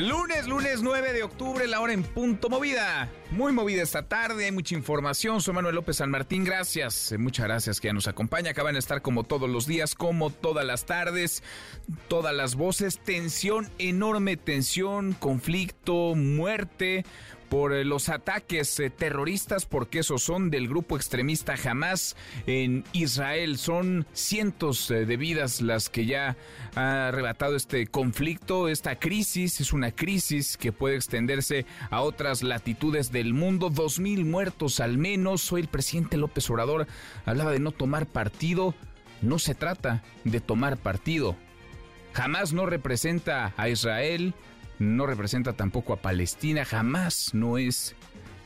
Lunes, lunes 9 de octubre, la hora en punto movida. Muy movida esta tarde, hay mucha información. Soy Manuel López San Martín, gracias. Eh, muchas gracias que ya nos acompaña. Acaban de estar como todos los días, como todas las tardes, todas las voces. Tensión, enorme tensión, conflicto, muerte por eh, los ataques eh, terroristas, porque esos son del grupo extremista Hamas en Israel. Son cientos eh, de vidas las que ya ha arrebatado este conflicto, esta crisis. Es una crisis que puede extenderse a otras latitudes del mundo. Dos mil muertos al menos. Hoy el presidente López Obrador hablaba de no tomar partido. No se trata de tomar partido. Jamás no representa a Israel, no representa tampoco a Palestina, jamás no es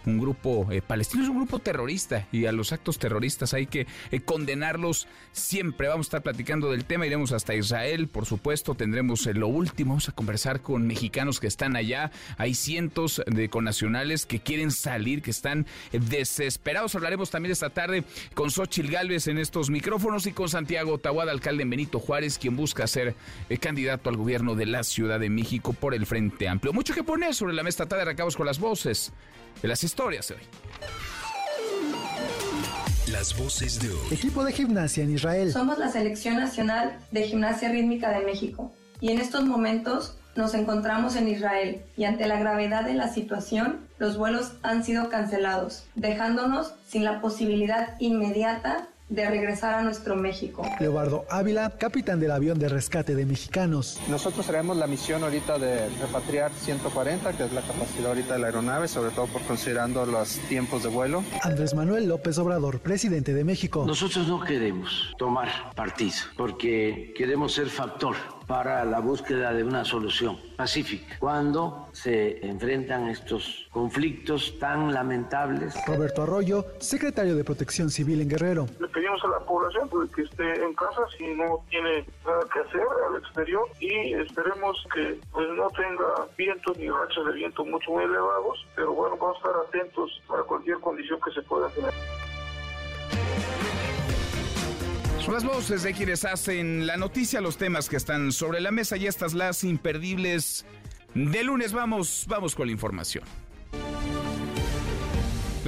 un grupo eh, palestino, es un grupo terrorista y a los actos terroristas hay que eh, condenarlos siempre. Vamos a estar platicando del tema, iremos hasta Israel, por supuesto, tendremos eh, lo último, vamos a conversar con mexicanos que están allá, hay cientos de connacionales que quieren salir, que están desesperados. Hablaremos también esta tarde con Xochil Gálvez en estos micrófonos y con Santiago Tahuada, alcalde Benito Juárez, quien busca ser candidato al gobierno de la Ciudad de México por el Frente Amplio. Mucho que poner sobre la mesa tarde, acabamos con las voces de las historias hoy. Las voces de hoy. Equipo de gimnasia en Israel. Somos la Selección Nacional de Gimnasia Rítmica de México y en estos momentos nos encontramos en Israel y ante la gravedad de la situación, los vuelos han sido cancelados, dejándonos sin la posibilidad inmediata de regresar a nuestro México. Leobardo Ávila, capitán del avión de rescate de mexicanos. Nosotros traemos la misión ahorita de repatriar 140, que es la capacidad ahorita de la aeronave, sobre todo por considerando los tiempos de vuelo. Andrés Manuel López Obrador, presidente de México. Nosotros no queremos tomar partido porque queremos ser factor para la búsqueda de una solución pacífica cuando se enfrentan estos conflictos tan lamentables. Roberto Arroyo, secretario de Protección Civil en Guerrero. Le pedimos a la población pues, que esté en casa si no tiene nada que hacer al exterior y esperemos que pues, no tenga vientos ni rachas de viento mucho muy elevados, pero bueno, vamos a estar atentos para cualquier condición que se pueda tener. Las voces de quienes hacen la noticia, los temas que están sobre la mesa y estas las imperdibles de lunes. Vamos, vamos con la información.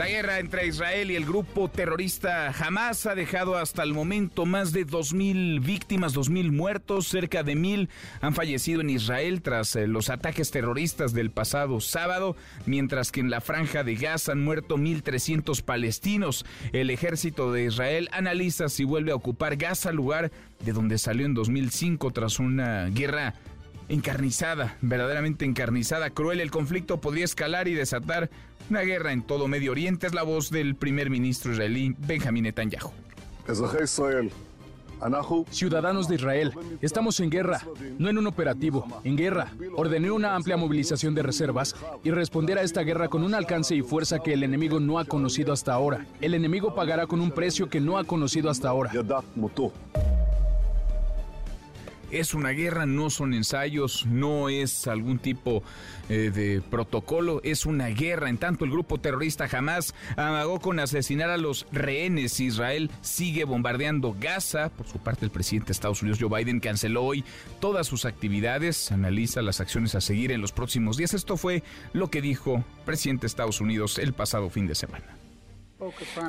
La guerra entre Israel y el grupo terrorista Hamas ha dejado hasta el momento más de 2.000 víctimas, 2.000 muertos, cerca de 1.000 han fallecido en Israel tras eh, los ataques terroristas del pasado sábado, mientras que en la franja de Gaza han muerto 1.300 palestinos. El ejército de Israel analiza si vuelve a ocupar Gaza, lugar de donde salió en 2005 tras una guerra encarnizada, verdaderamente encarnizada, cruel. El conflicto podría escalar y desatar una guerra en todo Medio Oriente. Es la voz del primer ministro israelí Benjamín Netanyahu. Ciudadanos de Israel, estamos en guerra, no en un operativo, en guerra. Ordené una amplia movilización de reservas y responder a esta guerra con un alcance y fuerza que el enemigo no ha conocido hasta ahora. El enemigo pagará con un precio que no ha conocido hasta ahora. Es una guerra, no son ensayos, no es algún tipo eh, de protocolo, es una guerra. En tanto, el grupo terrorista Hamas amagó con asesinar a los rehenes. Israel sigue bombardeando Gaza. Por su parte, el presidente de Estados Unidos, Joe Biden, canceló hoy todas sus actividades, analiza las acciones a seguir en los próximos días. Esto fue lo que dijo el presidente de Estados Unidos el pasado fin de semana.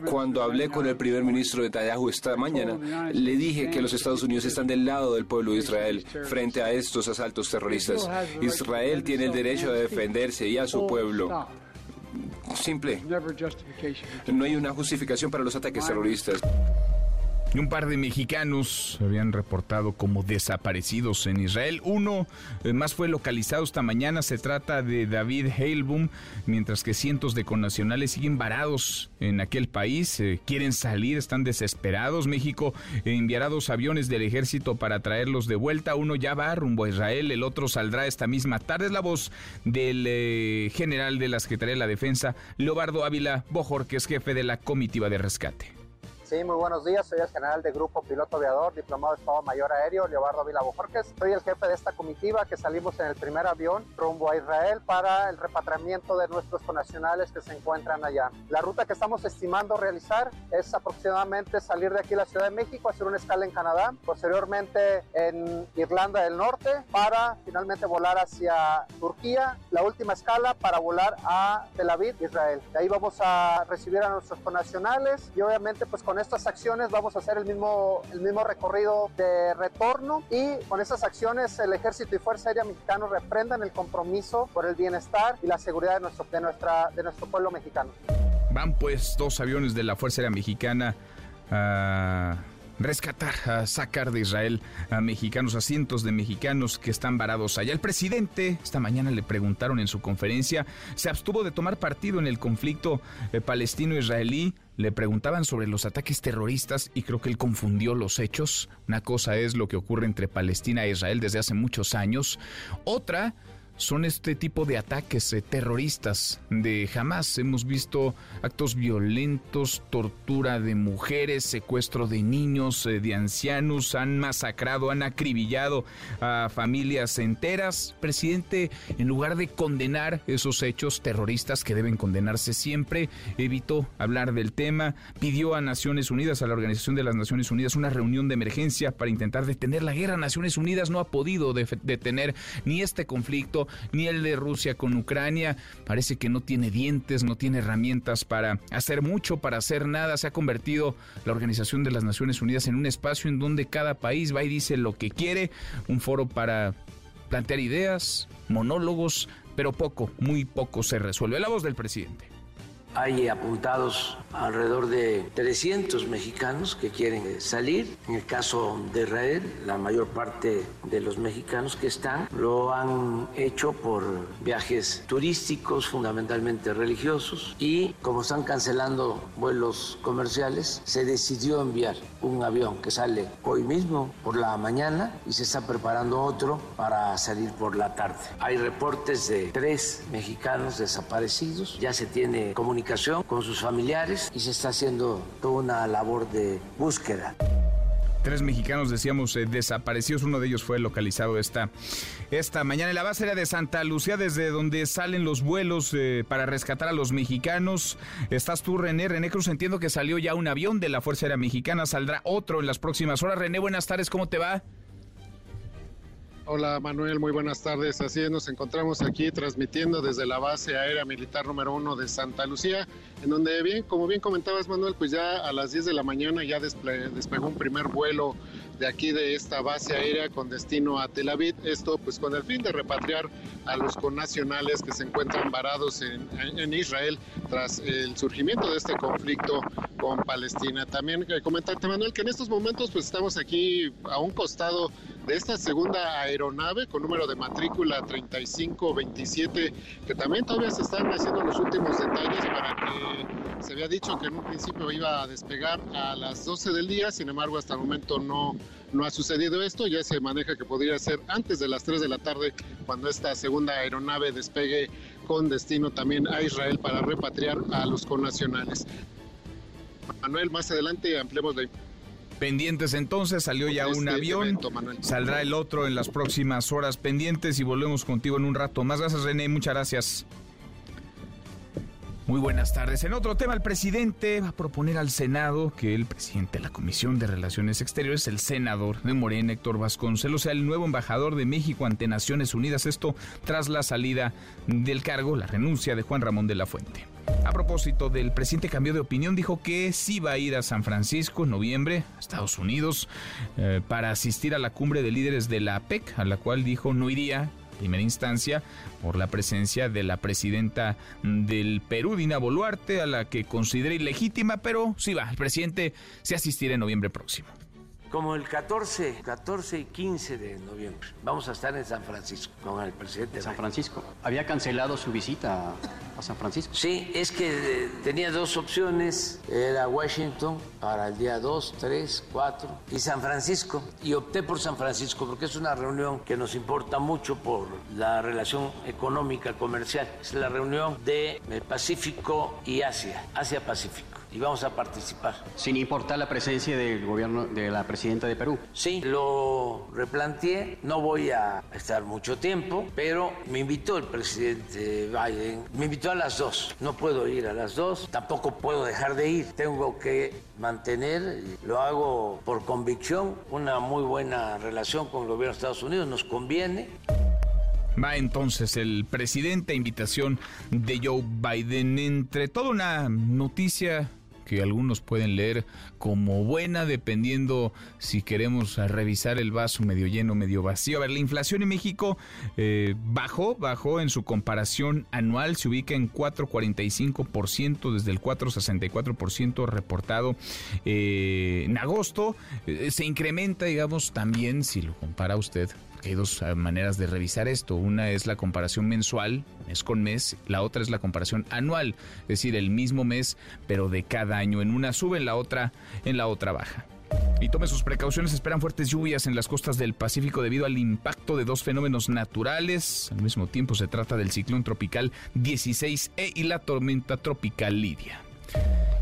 Cuando hablé con el primer ministro de Netanyahu esta mañana, le dije que los Estados Unidos están del lado del pueblo de Israel frente a estos asaltos terroristas. Israel tiene el derecho de defenderse y a su pueblo. Simple. No hay una justificación para los ataques terroristas. Y un par de mexicanos se habían reportado como desaparecidos en Israel. Uno eh, más fue localizado esta mañana. Se trata de David Heilbum, mientras que cientos de connacionales siguen varados en aquel país. Eh, quieren salir, están desesperados. México enviará dos aviones del ejército para traerlos de vuelta. Uno ya va rumbo a Israel, el otro saldrá esta misma tarde. Es la voz del eh, general de la Secretaría de la Defensa, Leobardo Ávila Bojor, que es jefe de la comitiva de rescate Sí, muy buenos días. Soy el general de Grupo Piloto Aviador, diplomado de Estado Mayor Aéreo, Leobardo Vila Bojorques. Soy el jefe de esta comitiva que salimos en el primer avión rumbo a Israel para el repatriamiento de nuestros connacionales que se encuentran allá. La ruta que estamos estimando realizar es aproximadamente salir de aquí a la Ciudad de México, hacer una escala en Canadá, posteriormente en Irlanda del Norte para finalmente volar hacia Turquía, la última escala para volar a Tel Aviv, Israel. De ahí vamos a recibir a nuestros connacionales y obviamente pues con estas acciones vamos a hacer el mismo, el mismo recorrido de retorno y con esas acciones el Ejército y Fuerza Aérea Mexicano reprendan el compromiso por el bienestar y la seguridad de nuestro, de nuestra, de nuestro pueblo mexicano. Van pues dos aviones de la Fuerza Aérea Mexicana a rescatar, a sacar de Israel a mexicanos, a cientos de mexicanos que están varados allá. El presidente, esta mañana le preguntaron en su conferencia, se abstuvo de tomar partido en el conflicto eh, palestino-israelí. Le preguntaban sobre los ataques terroristas y creo que él confundió los hechos. Una cosa es lo que ocurre entre Palestina e Israel desde hace muchos años. Otra son este tipo de ataques eh, terroristas de jamás. Hemos visto actos violentos, tortura de mujeres, secuestro de niños, eh, de ancianos, han masacrado, han acribillado a familias enteras. Presidente, en lugar de condenar esos hechos terroristas que deben condenarse siempre, evitó hablar del tema, pidió a Naciones Unidas, a la Organización de las Naciones Unidas, una reunión de emergencia para intentar detener la guerra. Naciones Unidas no ha podido detener ni este conflicto, ni el de Rusia con Ucrania. Parece que no tiene dientes, no tiene herramientas para hacer mucho, para hacer nada. Se ha convertido la Organización de las Naciones Unidas en un espacio en donde cada país va y dice lo que quiere, un foro para plantear ideas, monólogos, pero poco, muy poco se resuelve. La voz del presidente. Hay apuntados alrededor de 300 mexicanos que quieren salir. En el caso de Israel, la mayor parte de los mexicanos que están lo han hecho por viajes turísticos, fundamentalmente religiosos, y como están cancelando vuelos comerciales, se decidió enviar un avión que sale hoy mismo por la mañana y se está preparando otro para salir por la tarde. Hay reportes de tres mexicanos desaparecidos, ya se tiene comunicación con sus familiares y se está haciendo toda una labor de búsqueda. Tres mexicanos, decíamos, eh, desaparecidos. Uno de ellos fue localizado esta, esta mañana en la base aérea de Santa Lucía, desde donde salen los vuelos eh, para rescatar a los mexicanos. Estás tú, René. René Cruz, entiendo que salió ya un avión de la Fuerza Aérea Mexicana. Saldrá otro en las próximas horas. René, buenas tardes. ¿Cómo te va? Hola Manuel, muy buenas tardes. Así es, nos encontramos aquí transmitiendo desde la base aérea militar número uno de Santa Lucía, en donde bien, como bien comentabas Manuel, pues ya a las 10 de la mañana ya despegó un primer vuelo de aquí de esta base aérea con destino a Tel Aviv. Esto pues con el fin de repatriar a los connacionales que se encuentran varados en, en Israel tras el surgimiento de este conflicto con Palestina. También eh, comentarte Manuel que en estos momentos pues estamos aquí a un costado de esta segunda aeronave con número de matrícula 3527 que también todavía se están haciendo los últimos detalles para que se había dicho que en un principio iba a despegar a las 12 del día, sin embargo hasta el momento no no ha sucedido esto, ya se maneja que podría ser antes de las 3 de la tarde cuando esta segunda aeronave despegue con destino también a Israel para repatriar a los connacionales. Manuel, más adelante ampliemos la Pendientes entonces, salió ya un este avión, saldrá el otro en las próximas horas pendientes y volvemos contigo en un rato. Más gracias René, muchas gracias. Muy buenas tardes. En otro tema, el presidente va a proponer al Senado que el presidente de la Comisión de Relaciones Exteriores, el senador de Morena, Héctor Vasconcelos, sea el nuevo embajador de México ante Naciones Unidas. Esto tras la salida del cargo, la renuncia de Juan Ramón de la Fuente. A propósito del presidente cambió de opinión, dijo que sí va a ir a San Francisco en noviembre, Estados Unidos, eh, para asistir a la cumbre de líderes de la APEC, a la cual dijo no iría primera instancia por la presencia de la presidenta del Perú, Dina Boluarte, a la que considera ilegítima, pero sí va, el presidente se asistirá en noviembre próximo como el 14, 14 y 15 de noviembre. Vamos a estar en San Francisco con el presidente. San Francisco. ¿Había cancelado su visita a San Francisco? Sí, es que eh, tenía dos opciones. Era Washington para el día 2, 3, 4 y San Francisco. Y opté por San Francisco porque es una reunión que nos importa mucho por la relación económica comercial. Es la reunión de Pacífico y Asia, Asia-Pacífico. Y vamos a participar. Sin importar la presencia del gobierno de la presidenta de Perú. Sí, lo replanteé, no voy a estar mucho tiempo, pero me invitó el presidente Biden, me invitó a las dos, no puedo ir a las dos, tampoco puedo dejar de ir, tengo que mantener, lo hago por convicción, una muy buena relación con el gobierno de Estados Unidos, nos conviene. Va entonces el presidente a invitación de Joe Biden. Entre toda una noticia que algunos pueden leer como buena, dependiendo si queremos revisar el vaso medio lleno, medio vacío. A ver, la inflación en México eh, bajó, bajó en su comparación anual, se ubica en 4,45% desde el 4,64% reportado eh, en agosto. Eh, se incrementa, digamos, también si lo compara usted hay dos eh, maneras de revisar esto. Una es la comparación mensual, mes con mes. La otra es la comparación anual, es decir, el mismo mes, pero de cada año. En una sube, en la otra, en la otra baja. Y tome sus precauciones, esperan fuertes lluvias en las costas del Pacífico debido al impacto de dos fenómenos naturales. Al mismo tiempo se trata del ciclón tropical 16E y la tormenta tropical Lidia.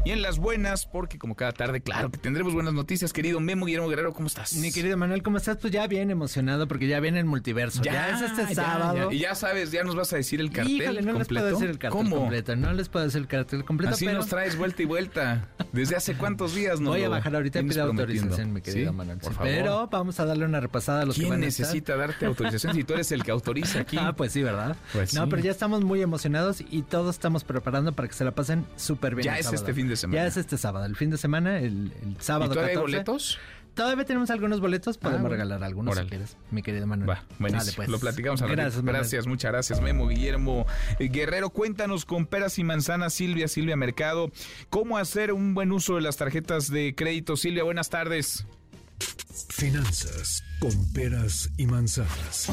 Y en las buenas, porque como cada tarde, claro que tendremos buenas noticias, querido Memo Guillermo Guerrero, ¿cómo estás? Mi querido Manuel, ¿cómo estás? Pues ya bien emocionado porque ya viene el multiverso. Ya, es este sábado. Y ya sabes, ya nos vas a decir el cartel Híjole, no completo. les puedo decir el cartel ¿Cómo? completo. No les puedo decir el cartel completo. Así pero nos traes vuelta y vuelta. ¿Desde hace cuántos días nos Voy a bajar ahorita y pido autorización, mi querido ¿Sí? Manuel. Por favor. Pero vamos a darle una repasada a los que ¿Quién van a estar. necesita darte autorización si tú eres el que autoriza aquí? Ah, pues sí, ¿verdad? Pues no, sí. pero ya estamos muy emocionados y todos estamos preparando para que se la pasen súper bien. Ya es sábado. este fin de semana. Ya es este sábado. El fin de semana, el, el sábado ¿Y todavía hay 14. boletos? Todavía tenemos algunos boletos. Podemos bueno. regalar algunos Órale. si quieres, mi querido Manuel. Va, buenísimo. Dale, pues. Lo platicamos ratito. Gracias, Manuel. Gracias, muchas gracias, Memo Guillermo Eh, Guerrero. Cuéntanos con peras y manzanas, Silvia, Silvia Mercado, cómo hacer un buen uso de las tarjetas de crédito. Silvia, buenas tardes. Finanzas con peras y manzanas.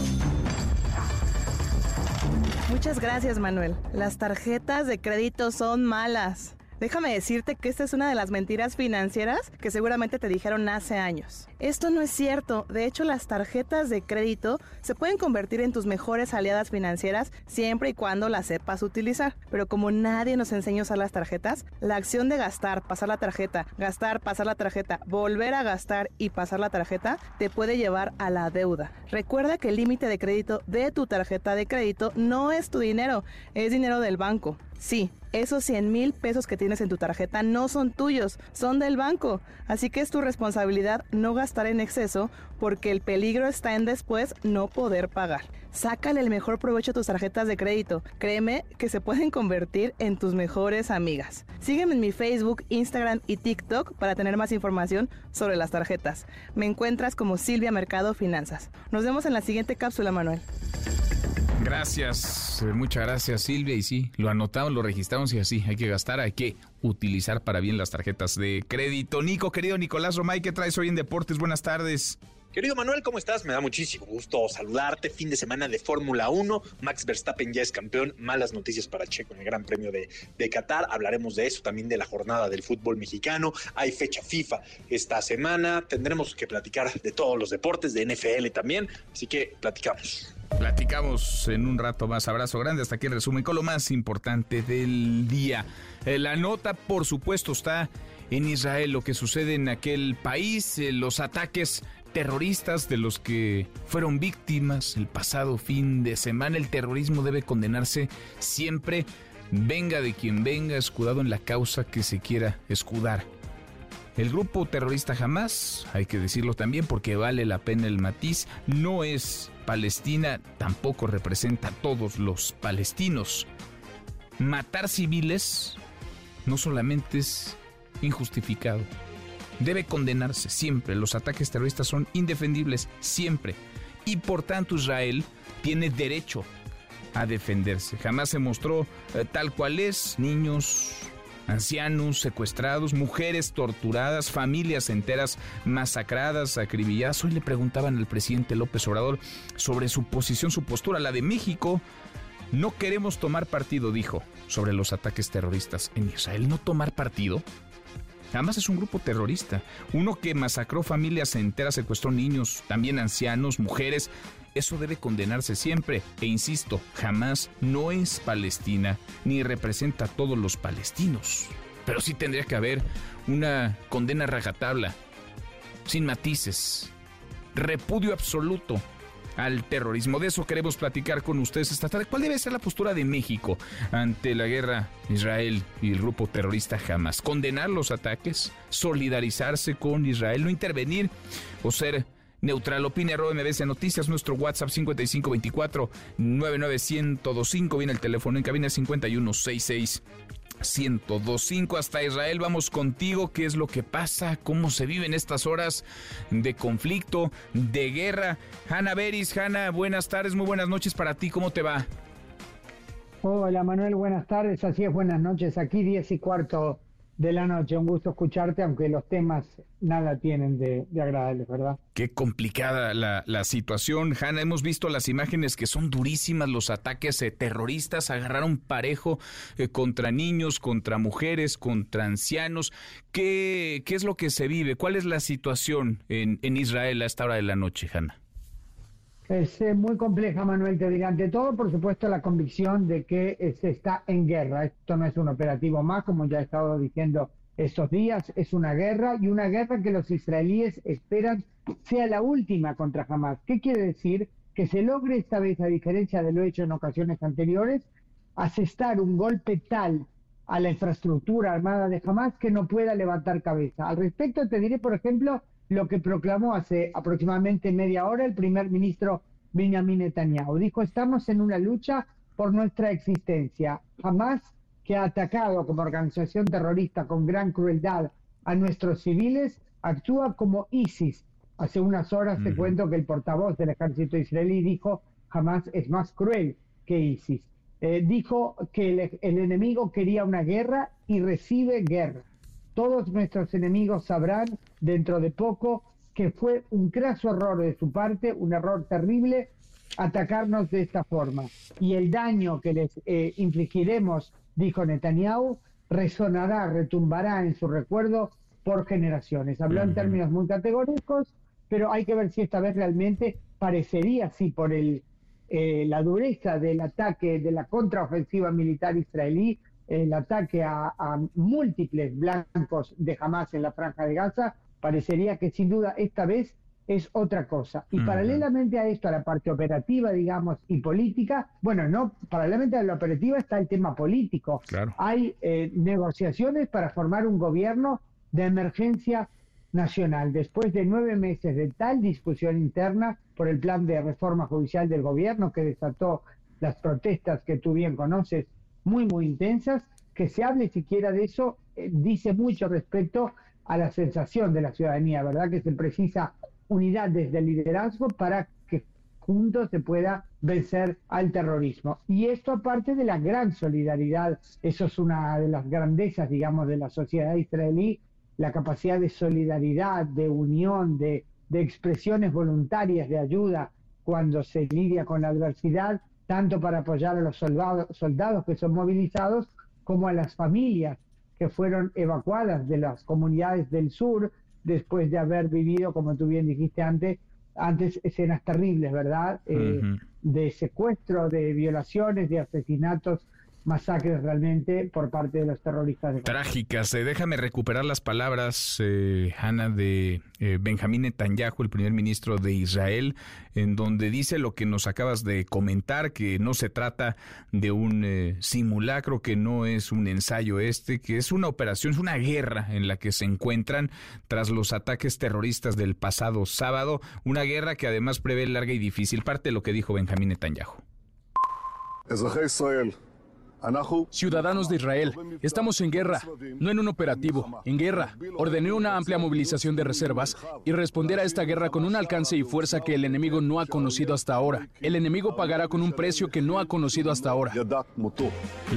Muchas gracias, Manuel. Las tarjetas de crédito son malas. Déjame decirte que esta es una de las mentiras financieras que seguramente te dijeron hace años. Esto no es cierto. De hecho, las tarjetas de crédito se pueden convertir en tus mejores aliadas financieras siempre y cuando las sepas utilizar. Pero como nadie nos enseña a usar las tarjetas, la acción de gastar, pasar la tarjeta, gastar, pasar la tarjeta, volver a gastar y pasar la tarjeta te puede llevar a la deuda. Recuerda que el límite de crédito de tu tarjeta de crédito no es tu dinero, es dinero del banco. Sí, esos 100 mil pesos que tienes en tu tarjeta no son tuyos, son del banco. Así que es tu responsabilidad no gastar en exceso porque el peligro está en después no poder pagar. Sácale el mejor provecho a tus tarjetas de crédito. Créeme que se pueden convertir en tus mejores amigas. Sígueme en mi Facebook, Instagram y TikTok para tener más información sobre las tarjetas. Me encuentras como Silvia Mercado Finanzas. Nos vemos en la siguiente cápsula, Manuel. Gracias, eh, muchas gracias Silvia. Y sí, lo anotamos, lo registramos y así, hay que gastar, hay que utilizar para bien las tarjetas de crédito. Nico, querido Nicolás Romay, ¿qué traes hoy en Deportes? Buenas tardes. Querido Manuel, ¿cómo estás? Me da muchísimo gusto saludarte. Fin de semana de Fórmula 1. Max Verstappen ya es campeón. Malas noticias para Checo en el Gran Premio de, Qatar. Hablaremos de eso, también de la jornada del fútbol mexicano. Hay fecha FIFA esta semana. Tendremos que platicar de todos los deportes, de NFL también. Así que platicamos. Platicamos en un rato más. Abrazo grande. Hasta aquí el resumen con lo más importante del día. Eh, La nota, por supuesto, está en Israel, lo que sucede en aquel país, eh, los ataques terroristas de los que fueron víctimas el pasado fin de semana. El terrorismo debe condenarse siempre, venga de quien venga, escudado en la causa que se quiera escudar. El grupo terrorista Hamas, hay que decirlo también porque vale la pena el matiz, no es Palestina, tampoco representa a todos los palestinos. Matar civiles no solamente es injustificado, debe condenarse siempre. Los ataques terroristas son indefendibles siempre. Y por tanto Israel tiene derecho a defenderse. Jamás se mostró eh, tal cual es. Niños, ancianos secuestrados, mujeres torturadas, familias enteras masacradas, acribilladas. Hoy le preguntaban al presidente López Obrador sobre su posición, su postura, la de México. No queremos tomar partido, dijo, sobre los ataques terroristas en Israel. No tomar partido. Además es un grupo terrorista, uno que masacró familias enteras, secuestró niños, también ancianos, mujeres. Eso debe condenarse siempre. E insisto, jamás no es Palestina ni representa a todos los palestinos. pero sí tendría que haber una condena rajatabla, sin matices, repudio absoluto al terrorismo. De eso queremos platicar con ustedes esta tarde. ¿Cuál debe ser la postura de México ante la guerra Israel y el grupo terrorista Hamas? ¿Condenar los ataques? ¿Solidarizarse con Israel? ¿No intervenir o ser neutral. Opine arroba MBC Noticias, nuestro WhatsApp 5524 99125. Viene el teléfono en cabina 5166 1025 hasta Israel. Vamos contigo. ¿Qué es lo que pasa? ¿Cómo se viven estas horas de conflicto, de guerra? Hanna Beris, Hanna, buenas tardes, muy buenas noches para ti. ¿Cómo te va? Hola Manuel, buenas tardes. Así es, buenas noches. Aquí 10 y cuarto de la noche. Un gusto escucharte, aunque los temas nada tienen de, agradables, ¿verdad? Qué complicada la, la, situación, Hanna. Hemos visto las imágenes que son durísimas, los ataques eh, terroristas agarraron parejo eh, contra niños, contra mujeres, contra ancianos. ¿Qué, ¿Qué es lo que se vive? ¿Cuál es la situación en, en Israel a esta hora de la noche, Hanna? Es eh, muy compleja, Manuel, te diría. Ante todo, por supuesto, la convicción de que eh, se está en guerra. Esto no es un operativo más, como ya he estado diciendo estos días, es una guerra y una guerra que los israelíes esperan sea la última contra Hamas. ¿Qué quiere decir? Que se logre esta vez, a diferencia de lo hecho en ocasiones anteriores, asestar un golpe tal a la infraestructura armada de Hamas que no pueda levantar cabeza. Al respecto, te diré, por ejemplo, lo que proclamó hace aproximadamente media hora el primer ministro Benjamin Netanyahu. Dijo, estamos en una lucha por nuestra existencia. Jamás que ha atacado como organización terrorista con gran crueldad a nuestros civiles, actúa como ISIS. Hace unas horas te cuento que el portavoz del ejército israelí dijo, jamás es más cruel que ISIS. Eh, dijo que el enemigo quería una guerra y recibe guerra. Todos nuestros enemigos sabrán dentro de poco que fue un craso error de su parte, un error terrible, atacarnos de esta forma. Y el daño que les eh, infligiremos, dijo Netanyahu, resonará, retumbará en su recuerdo por generaciones. Habló en términos muy categóricos, pero hay que ver si esta vez realmente parecería así por el, eh, la dureza del ataque, de la contraofensiva militar israelí, el ataque a, múltiples blancos de Hamas en la franja de Gaza, parecería que sin duda esta vez es otra cosa. Y paralelamente a esto, a la parte operativa, digamos, y política, bueno, no, paralelamente a la operativa está el tema político. Hay eh, negociaciones para formar un gobierno de emergencia nacional. Después de nueve meses de tal discusión interna por el plan de reforma judicial del gobierno que desató las protestas que tú bien conoces muy, muy intensas. Que se hable siquiera de eso eh, dice mucho respecto a la sensación de la ciudadanía, ¿verdad? Que se precisa unidad desde el liderazgo para que juntos se pueda vencer al terrorismo. Y esto aparte de la gran solidaridad, eso es una de las grandezas, digamos, de la sociedad israelí, la capacidad de solidaridad, de unión, de, de expresiones voluntarias de ayuda cuando se lidia con la adversidad tanto para apoyar a los soldados, soldados que son movilizados como a las familias que fueron evacuadas de las comunidades del sur después de haber vivido, como tú bien dijiste antes, antes escenas terribles, ¿verdad? Eh, de secuestro, de violaciones, de asesinatos masacres realmente por parte de los terroristas. Trágicas. Eh, déjame recuperar las palabras, eh, Hanna, de eh, Benjamín Netanyahu, el primer ministro de Israel, en donde dice lo que nos acabas de comentar, que no se trata de un eh, simulacro, que no es un ensayo este, que es una operación, es una guerra en la que se encuentran tras los ataques terroristas del pasado sábado, una guerra que además prevé larga y difícil. Parte de lo que dijo Benjamín Netanyahu. Ciudadanos de Israel, estamos en guerra, no en un operativo, en guerra. Ordené una amplia movilización de reservas y responder a esta guerra con un alcance y fuerza que el enemigo no ha conocido hasta ahora. El enemigo pagará con un precio que no ha conocido hasta ahora.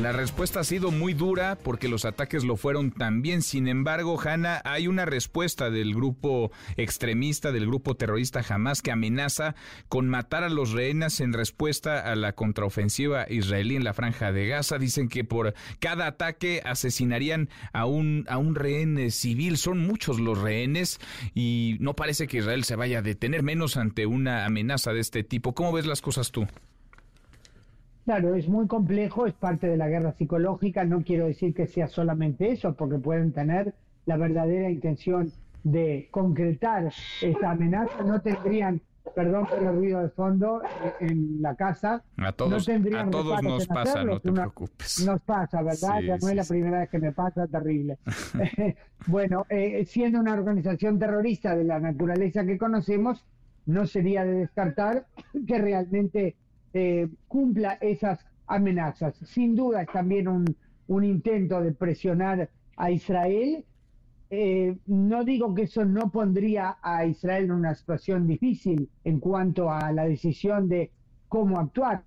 La respuesta ha sido muy dura porque los ataques lo fueron también. Sin embargo, Hanna, hay una respuesta del grupo extremista, del grupo terrorista Hamas, que amenaza con matar a los rehenes en respuesta a la contraofensiva israelí en la franja de Gaza dicen que por cada ataque asesinarían a un, a un rehén eh, civil. Son muchos los rehenes y no parece que Israel se vaya a detener, menos ante una amenaza de este tipo. ¿Cómo ves las cosas tú? Claro, es muy complejo, es parte de la guerra psicológica, no quiero decir que sea solamente eso, porque pueden tener la verdadera intención de concretar esa amenaza, no tendrían, perdón por el ruido de fondo, eh, en la casa, a todos, no tendrían a todos nos pasa, no te preocupes. Nos pasa, ¿verdad? ya no es la primera vez que me pasa, terrible. bueno, eh, siendo una organización terrorista de la naturaleza que conocemos, no sería de descartar que realmente eh, cumpla esas amenazas. Sin duda es también un, un intento de presionar a Israel eh, no digo que eso no pondría a Israel en una situación difícil en cuanto a la decisión de cómo actuar,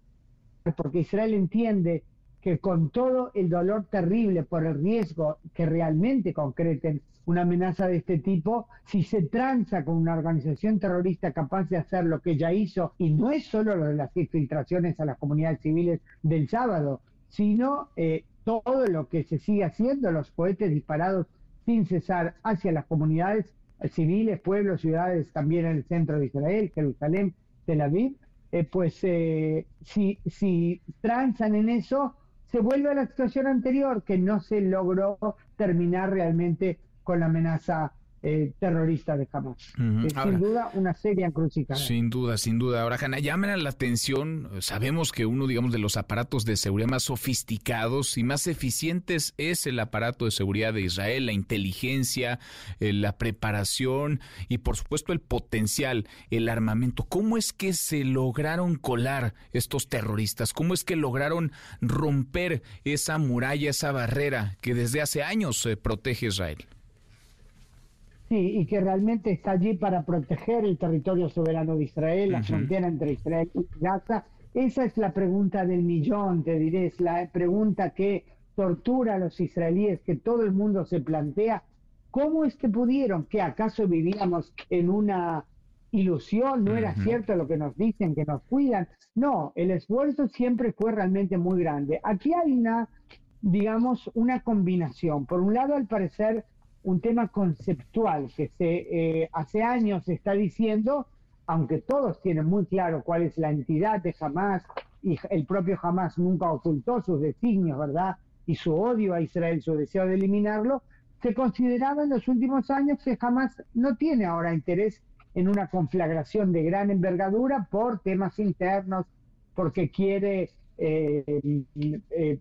porque Israel entiende que con todo el dolor terrible por el riesgo que realmente concreten una amenaza de este tipo, si se tranza con una organización terrorista capaz de hacer lo que ya hizo, y no es solo lo de las infiltraciones a las comunidades civiles del sábado, sino eh, todo lo que se sigue haciendo, los cohetes disparados sin cesar hacia las comunidades civiles, pueblos, ciudades, también en el centro de Israel, Jerusalén, Tel Aviv, eh, pues eh, si, si transan en eso, se vuelve a la situación anterior, que no se logró terminar realmente con la amenaza eh, terrorista de Hamas. sin duda, una seria encrucijada. Sin duda, sin duda. Ahora, Hanna, llaman la atención. Sabemos que uno, digamos, de los aparatos de seguridad más sofisticados y más eficientes es el aparato de seguridad de Israel, la inteligencia, eh, la preparación y, por supuesto, el potencial, el armamento. ¿Cómo es que se lograron colar estos terroristas? ¿Cómo es que lograron romper esa muralla, esa barrera que desde hace años eh, protege Israel? Sí, y que realmente está allí para proteger el territorio soberano de Israel, la frontera entre Israel y Gaza. Esa es la pregunta del millón, te diré, es la pregunta que tortura a los israelíes, que todo el mundo se plantea. ¿Cómo es que pudieron? ¿Que acaso vivíamos en una ilusión? ¿No era cierto lo que nos dicen, que nos cuidan? No, el esfuerzo siempre fue realmente muy grande. Aquí hay una, digamos, una combinación. Por un lado, al parecer, un tema conceptual que se, eh, hace años se está diciendo, aunque todos tienen muy claro cuál es la entidad de Hamas, y el propio Hamas nunca ocultó sus designios, ¿verdad? Y su odio a Israel, su deseo de eliminarlo, se consideraba en los últimos años que Hamas no tiene ahora interés en una conflagración de gran envergadura por temas internos, porque quiere eh, eh,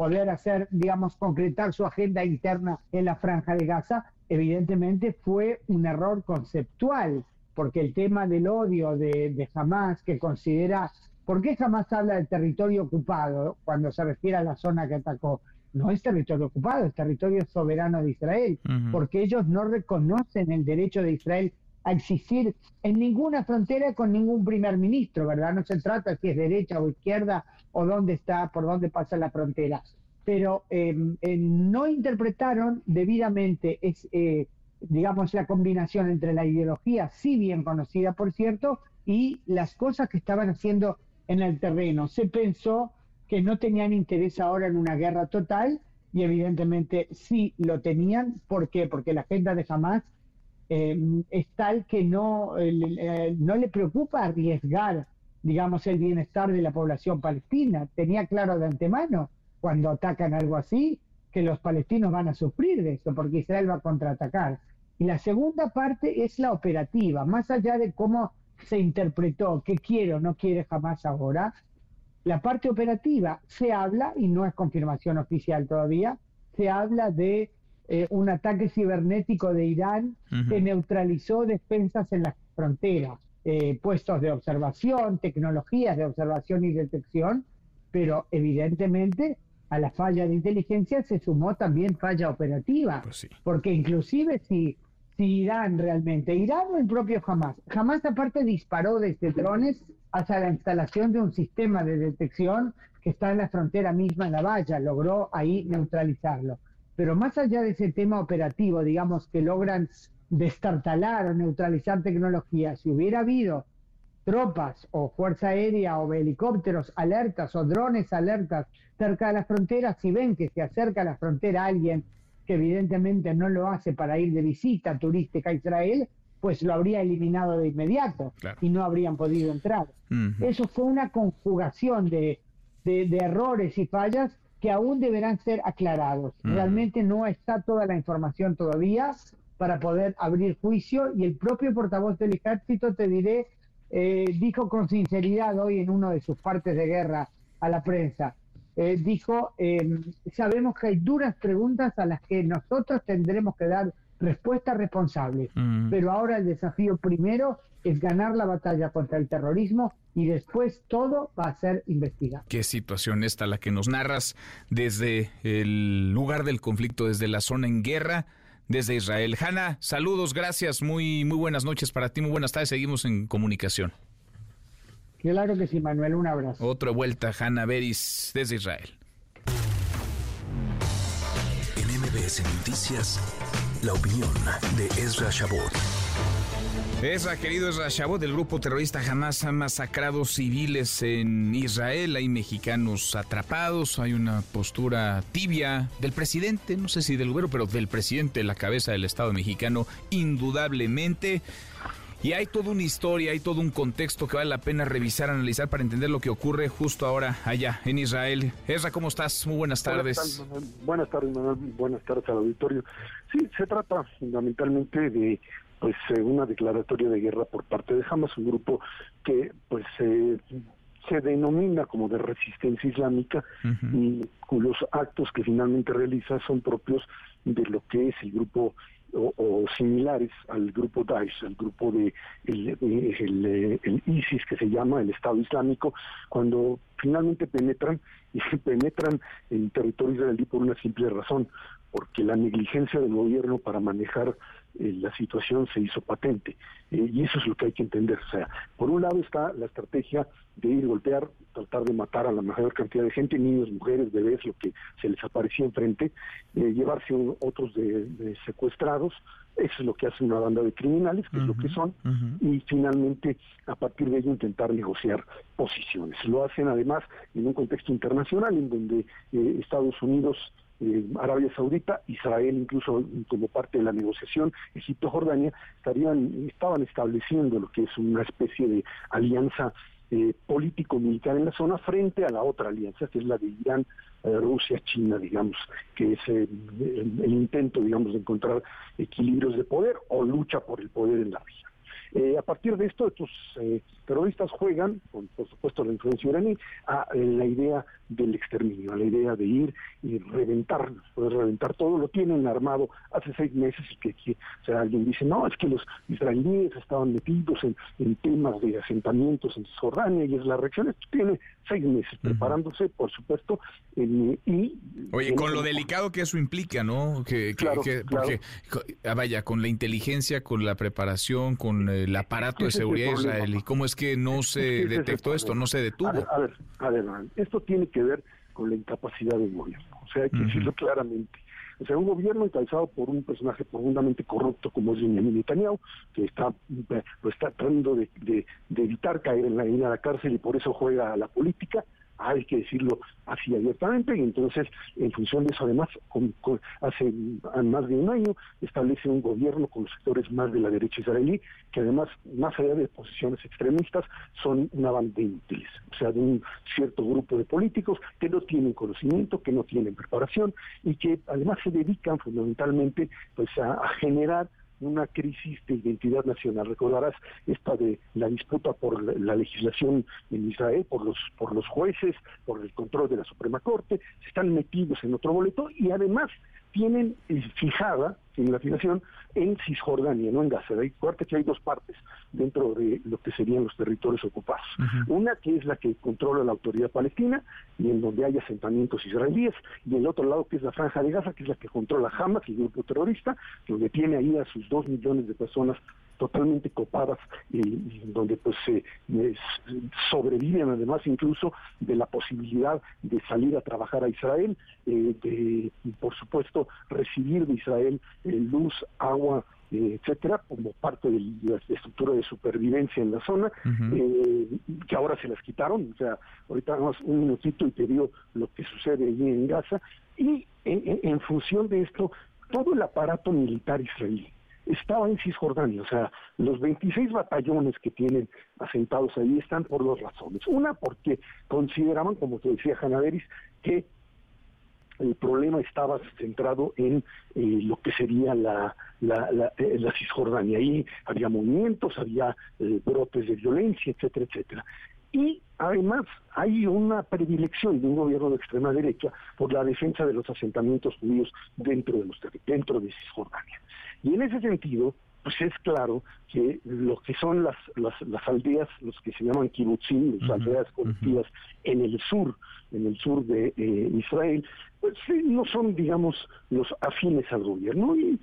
poder hacer, digamos, concretar su agenda interna en la franja de Gaza, evidentemente fue un error conceptual, porque el tema del odio de, de Hamas, que considera, ¿por qué Hamas habla del territorio ocupado cuando se refiere a la zona que atacó? No es territorio ocupado, es territorio soberano de Israel, porque ellos no reconocen el derecho de Israel a existir en ninguna frontera con ningún primer ministro, ¿verdad? No se trata si es derecha o izquierda o dónde está, por dónde pasa la frontera. Pero em, eh, no interpretaron debidamente, es, eh, digamos, la combinación entre la ideología, sí bien conocida, por cierto, y las cosas que estaban haciendo en el terreno. Se pensó que no tenían interés ahora en una guerra total y evidentemente sí lo tenían. ¿Por qué? Porque la agenda de Hamas Em, es tal que no, no le preocupa arriesgar, digamos, el bienestar de la población palestina. Tenía claro de antemano, cuando atacan algo así, que los palestinos van a sufrir de esto, porque Israel va a contraatacar. Y la segunda parte es la operativa, más allá de cómo se interpretó, qué quiere o no quiere jamás ahora, la parte operativa se habla, y no es confirmación oficial todavía, se habla de eh, un ataque cibernético de Irán que neutralizó defensas en las fronteras, eh, puestos de observación, tecnologías de observación y detección, pero evidentemente a la falla de inteligencia se sumó también falla operativa, pues porque inclusive si, si Irán realmente, Irán o el propio Hamas, Hamas aparte disparó desde drones hacia la instalación de un sistema de detección que está en la frontera misma en la valla, logró ahí neutralizarlo. Pero más allá de ese tema operativo, digamos, que logran destartalar o neutralizar tecnología, si hubiera habido tropas o fuerza aérea o helicópteros alertas o drones alertas cerca de las fronteras, si ven que se acerca a la frontera alguien que evidentemente no lo hace para ir de visita turística a Israel, pues lo habría eliminado de inmediato y no habrían podido entrar. Eso fue una conjugación de, de, errores y fallas que aún deberán ser aclarados. Realmente no está toda la información todavía para poder abrir juicio y el propio portavoz del ejército, te diré, eh, dijo con sinceridad hoy en uno de sus partes de guerra a la prensa, eh, dijo, em, sabemos que hay duras preguntas a las que nosotros tendremos que dar respuestas responsables, pero ahora el desafío primero es ganar la batalla contra el terrorismo y después todo va a ser investigado. Qué situación esta la que nos narras desde el lugar del conflicto, desde la zona en guerra desde Israel. Hanna, saludos, gracias, muy, muy buenas noches para ti, muy buenas tardes, seguimos en comunicación. Claro que sí, Manuel, un abrazo. Otra vuelta, Hanna Beris, desde Israel. En MBS Noticias, la opinión de Ezra Shabot. Esa, querido Rashabot, del grupo terrorista jamás ha masacrado civiles en Israel. Hay mexicanos atrapados, hay una postura tibia del presidente, no sé si del gobierno, pero del presidente, la cabeza del Estado mexicano, indudablemente. Y hay toda una historia, hay todo un contexto que vale la pena revisar, analizar para entender lo que ocurre justo ahora allá en Israel. Ezra, ¿cómo estás? Muy buenas tardes. Buenas tardes, Manuel. Buenas tardes al auditorio. Sí, se trata fundamentalmente de pues eh, una declaratoria de guerra por parte de Hamas, un grupo que pues se denomina como de resistencia islámica y cuyos actos que finalmente realiza son propios de lo que es el grupo o, similares al grupo Daesh, al grupo de el, el, ISIS que se llama el Estado Islámico, cuando finalmente penetran y penetran en territorio israelí por una simple razón, porque la negligencia del gobierno para manejar eh, la situación se hizo patente. Eh, y eso es lo que hay que entender. O sea, por un lado está la estrategia de ir golpear, tratar de matar a la mayor cantidad de gente, niños, mujeres, bebés, lo que se les aparecía enfrente, eh, llevarse otros de, secuestrados, eso es lo que hace una banda de criminales, que es lo que son, y finalmente a partir de ello intentar negociar posiciones. Lo hacen además en un contexto internacional en donde Estados Unidos eh, Arabia Saudita, Israel incluso como parte de la negociación, Egipto, Jordania, estarían, estaban estableciendo lo que es una especie de alianza eh, político-militar en la zona frente a la otra alianza, que es la de Irán, eh, Rusia, China, digamos, que es el, intento, digamos, de encontrar equilibrios de poder o lucha por el poder en la región. Eh, a partir de esto, estos eh, terroristas juegan, con por supuesto la influencia iraní, a eh, la idea del exterminio, a la idea de ir y reventar, poder reventar todo, lo tienen armado hace seis meses y que, o sea, alguien dice, no, es que los israelíes estaban metidos en, temas de asentamientos en Jordania y es la reacción, esto tiene seis meses preparándose, por supuesto, y... Oye, con lo delicado que eso implica, ¿no? Que, porque, ah, vaya, con la inteligencia, con la preparación, con el aparato de seguridad israelí, ¿cómo es que no se detectó esto, no se detuvo? A ver, a ver, esto tiene que ver con la incapacidad del gobierno, o sea, hay que decirlo claramente. O sea, un gobierno encabezado por un personaje profundamente corrupto como es Benjamin Netanyahu, que está, lo está tratando de, de, evitar caer en la, en la cárcel y por eso juega a la política, hay que decirlo así abiertamente, y entonces, en función de eso, además, hace más de un año establece un gobierno con los sectores más de la derecha israelí, que además, más allá de posiciones extremistas, son una banda de inútiles, o sea, de un cierto grupo de políticos que no tienen conocimiento, que no tienen preparación y que además se dedican fundamentalmente pues a generar una crisis de identidad nacional. Recordarás esta de la disputa por la legislación en Israel, por los, por los jueces, por el control de la Suprema Corte, se están metidos en otro boleto y además tienen eh, fijada en la afinación en Cisjordania, no en Gaza. Hay, que hay dos partes dentro de lo que serían los territorios ocupados. Una que es la que controla la autoridad palestina y en donde hay asentamientos israelíes, y el otro lado que es la franja de Gaza, que es la que controla Hamas, el grupo terrorista, donde tiene ahí a sus dos millones de personas totalmente copadas y, donde pues se sobreviven además incluso de la posibilidad de salir a trabajar a Israel, eh, de por supuesto recibir de Israel eh, luz, agua, eh, etcétera, como parte de la estructura de supervivencia en la zona, que ahora se las quitaron, o sea, ahorita más un minutito y te dio lo que sucede allí en Gaza, y en función de esto, todo el aparato militar israelí, estaba en Cisjordania. O sea, los 26 batallones que tienen asentados ahí están por dos razones. Una, porque consideraban, como te decía Hanaderis, que el problema estaba centrado en eh, lo que sería la, la, eh, la, Cisjordania. Ahí había movimientos, había eh, brotes de violencia, etcétera, etcétera. Y además hay una predilección de un gobierno de extrema derecha por la defensa de los asentamientos judíos dentro de, los, dentro de Cisjordania. Y en ese sentido, pues es claro que lo que son las, las, aldeas, los que se llaman kibbutzim, las aldeas colectivas en el sur, en el sur de eh, Israel, pues no son, digamos, los afines al gobierno y,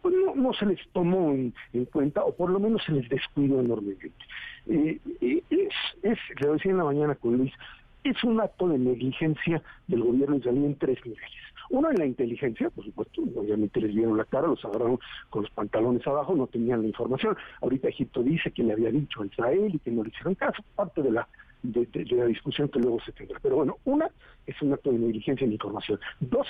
pues, no, se les tomó en, cuenta o por lo menos se les descuidó enormemente. Eh, es, es, le decía en la mañana con Luis, es un acto de negligencia del gobierno israelí en tres niveles. Uno en la inteligencia, por supuesto, obviamente les vieron la cara, los agarraron con los pantalones abajo, no tenían la información. Ahorita Egipto dice que le había dicho a Israel y que no le hicieron caso, parte de la de, la discusión que luego se tendrá. Pero bueno, una es un acto de negligencia en información. Dos,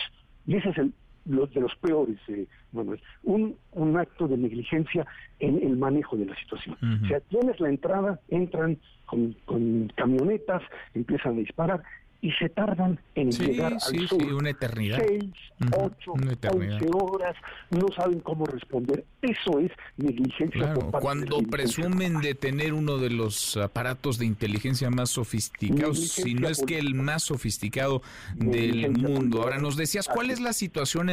y ese es el los de los peores, eh, Manuel, un, un acto de negligencia en el manejo de la situación. O sea, tienes la entrada, entran con, con camionetas, empiezan a disparar y se tardan en llegar al sí, sur. Sí, una eternidad. Seis, ocho, once horas, no saben cómo responder. Eso es negligencia parte Cuando presumen de tener uno de los aparatos de inteligencia más sofisticados, si no es que el más sofisticado del mundo. Ahora, nos decías, ¿cuál es la situación,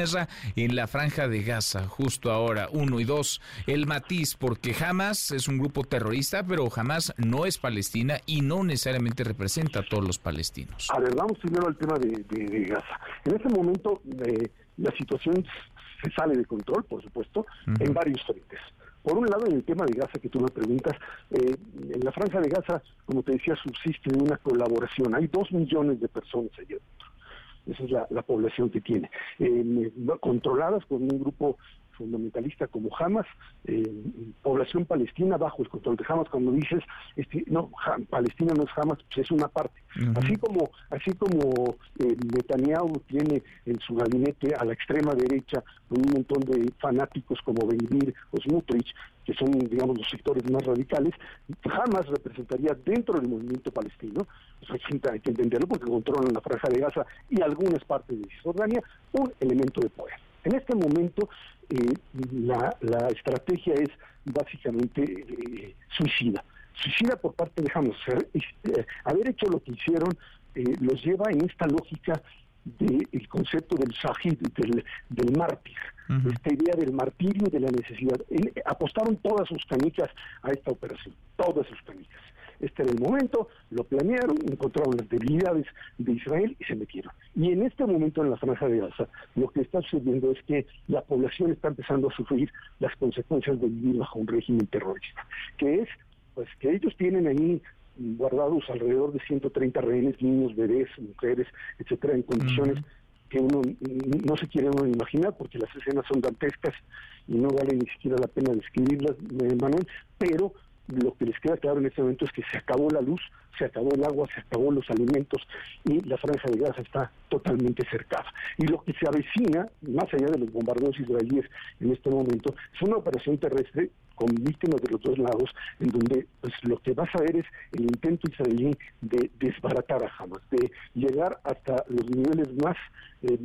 en la franja de Gaza, justo ahora? Uno y dos, el matiz, porque jamás es un grupo terrorista, pero jamás no es Palestina y no necesariamente representa a todos los palestinos. A ver, vamos primero al tema de, Gaza. En este momento eh, la situación se sale de control, por supuesto, en varios frentes. Por un lado, en el tema de Gaza que tú me preguntas, eh, en la franja de Gaza, como te decía, subsiste una colaboración. Hay dos millones de personas allí dentro. Esa es la, población que tiene. Eh, controladas por un grupo fundamentalista como Hamas, eh, población palestina bajo el control de Hamas, cuando dices, este, no, Palestina no es Hamas, pues es una parte. Así como así como eh, Netanyahu tiene en su gabinete a la extrema derecha un montón de fanáticos como Benvir o Smutrich, que son, digamos, los sectores más radicales, Hamas representaría dentro del movimiento palestino, pues hay que entenderlo porque controlan la franja de Gaza y algunas partes de Cisjordania, un elemento de poder. En este momento eh, la, estrategia es básicamente eh, suicida. Suicida por parte de Hamas. Eh, haber hecho lo que hicieron los lleva en esta lógica del concepto del shahid, del, mártir, esta idea del martirio y de la necesidad. apostaron todas sus canicas a esta operación, todas sus canicas. Este era el momento, lo planearon, encontraron las debilidades de Israel y se metieron. Y en este momento en la franja de Gaza, lo que está sucediendo es que la población está empezando a sufrir las consecuencias de vivir bajo un régimen terrorista, que es pues que ellos tienen ahí guardados alrededor de 130 rehenes, niños, bebés, mujeres, etcétera, en condiciones que uno no se quiere uno imaginar porque las escenas son dantescas y no vale ni siquiera la pena describirlas, eh, Manuel, pero lo que les queda claro en este momento es que se acabó la luz, se acabó el agua, se acabó los alimentos y la franja de Gaza está totalmente cercada. Y lo que se avecina, más allá de los bombardeos israelíes en este momento, es una operación terrestre con víctimas de los dos lados, en donde pues, lo que vas a ver es el intento israelí de desbaratar a Hamas, de llegar hasta los niveles más, eh,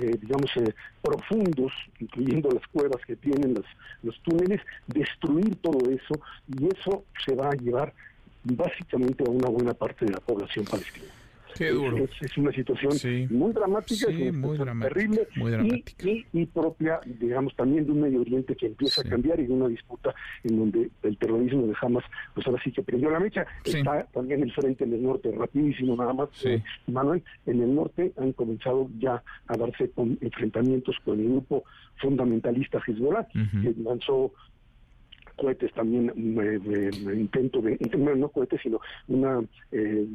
eh, digamos, eh, profundos, incluyendo las cuevas que tienen, los, los túneles, destruir todo eso, y eso se va a llevar básicamente a una buena parte de la población palestina. Es, una situación muy dramática, muy terrible Y, propia, digamos, también de un Medio Oriente que empieza a cambiar y de una disputa en donde el terrorismo de Hamas, pues ahora sí que prendió la mecha. Está también el frente en el norte, rapidísimo nada más, Manuel, en el norte han comenzado ya a darse con enfrentamientos con el grupo fundamentalista Hezbollah, que lanzó cohetes también, intento de, no cohetes, sino una eh,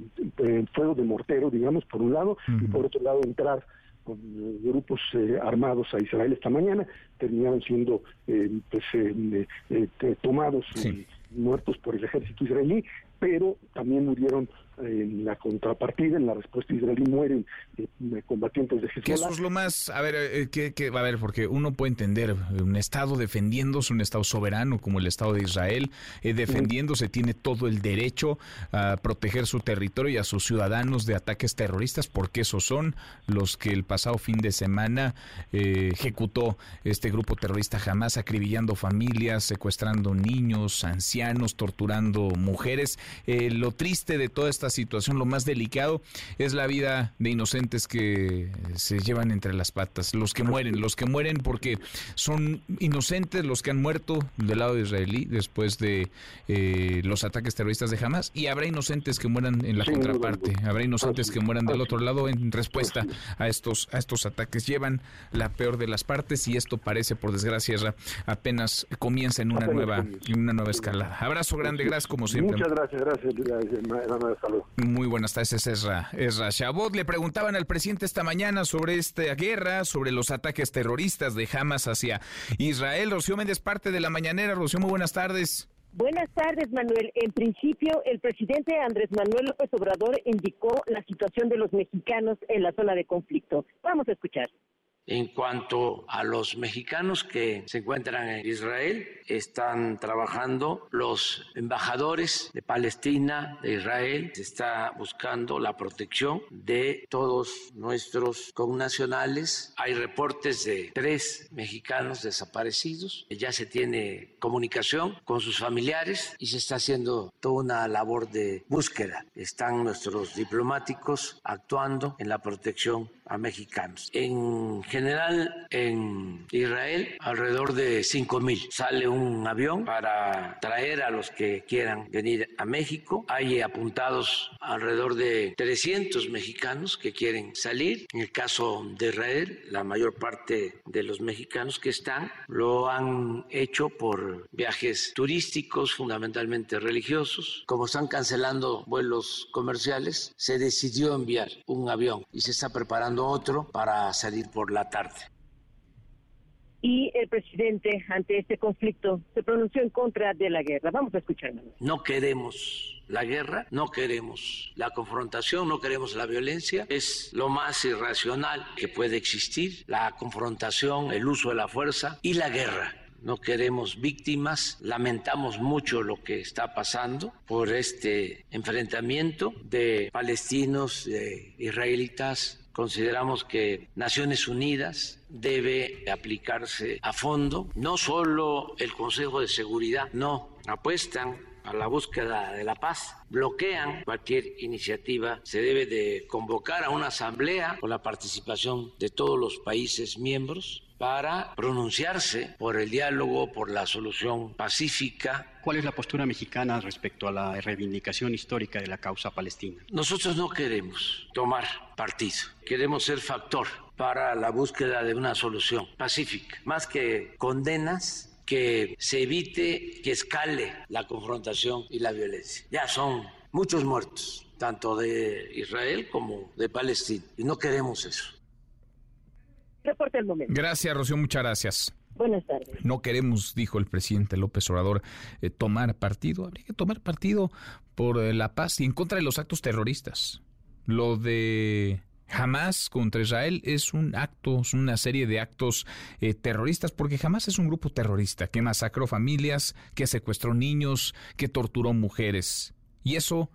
fuego de mortero, digamos, por un lado, y por otro lado entrar con grupos eh, armados a Israel esta mañana, terminaron siendo eh, pues, tomados y muertos por el ejército israelí, pero también murieron en la contrapartida, en la respuesta israelí, mueren eh, combatientes de Hezbollah. Que eso es lo más, a ver, eh, que, que, a ver, porque uno puede entender, un Estado defendiéndose, un Estado soberano como el Estado de Israel, eh, defendiéndose, tiene todo el derecho a proteger su territorio y a sus ciudadanos de ataques terroristas, porque esos son los que el pasado fin de semana ejecutó este grupo terrorista jamás, acribillando familias, secuestrando niños, ancianos, torturando mujeres. lo triste de toda esta situación, lo más delicado es la vida de inocentes que se llevan entre las patas, los que mueren, los que mueren porque son inocentes los que han muerto del lado israelí después de eh, los ataques terroristas de Hamas y habrá inocentes que mueran en la contraparte, habrá inocentes que mueran del otro lado en respuesta a estos a estos ataques. Llevan la peor de las partes y esto parece por desgracia apenas comienza en una nueva en una nueva escalada. Abrazo grande, gracias como siempre. Muchas gracias, gracias. Muy buenas tardes, Ezra, Ezra Shabot. Le preguntaban al presidente esta mañana sobre esta guerra, sobre los ataques terroristas de Hamas hacia Israel. Rocío Méndez, parte de la mañanera. Rocío, muy buenas tardes. Buenas tardes, Manuel. En principio, el presidente Andrés Manuel López Obrador indicó la situación de los mexicanos en la zona de conflicto. Vamos a escuchar. En cuanto a los mexicanos que se encuentran en Israel, están trabajando los embajadores de Palestina, de Israel, se está buscando la protección de todos nuestros connacionales. Hay reportes de tres mexicanos desaparecidos, ya se tiene comunicación con sus familiares y se está haciendo toda una labor de búsqueda. Están nuestros diplomáticos actuando en la protección a mexicanos. En general, en Israel, alrededor de 5 mil. Sale un avión para traer a los que quieran venir a México. Hay apuntados alrededor de 300 mexicanos que quieren salir. En el caso de Israel, la mayor parte de los mexicanos que están lo han hecho por viajes turísticos, fundamentalmente religiosos. Como están cancelando vuelos comerciales, se decidió enviar un avión y se está preparando otro para salir por la tarde. Y el presidente, ante este conflicto, se pronunció en contra de la guerra. Vamos a escucharlo. No queremos la guerra, no queremos la confrontación, no queremos la violencia. Es lo más irracional que puede existir, la confrontación, el uso de la fuerza y la guerra no queremos víctimas, lamentamos mucho lo que está pasando por este enfrentamiento de palestinos, de israelitas, Consideramos que Naciones Unidas debe aplicarse a fondo, no solo el Consejo de Seguridad, no, apuestan a la búsqueda de la paz, bloquean cualquier iniciativa, se debe de convocar a una asamblea con la participación de todos los países miembros para pronunciarse por el diálogo, por la solución pacífica. ¿Cuál es la postura mexicana respecto a la reivindicación histórica de la causa palestina? Nosotros no queremos tomar partido, queremos ser factor para la búsqueda de una solución pacífica, más que condenas que se evite que escale la confrontación y la violencia. Ya son muchos muertos, tanto de Israel como de Palestina, y no queremos eso. Reporte el momento. Gracias, Rocío, muchas gracias. Buenas tardes. No queremos, dijo el presidente López Obrador, eh, tomar partido. Habría que tomar partido por eh, la paz y en contra de los actos terroristas. Lo de Hamas contra Israel es un acto, es una serie de actos eh, terroristas, porque Hamas es un grupo terrorista que masacró familias, que secuestró niños, que torturó mujeres. Y eso,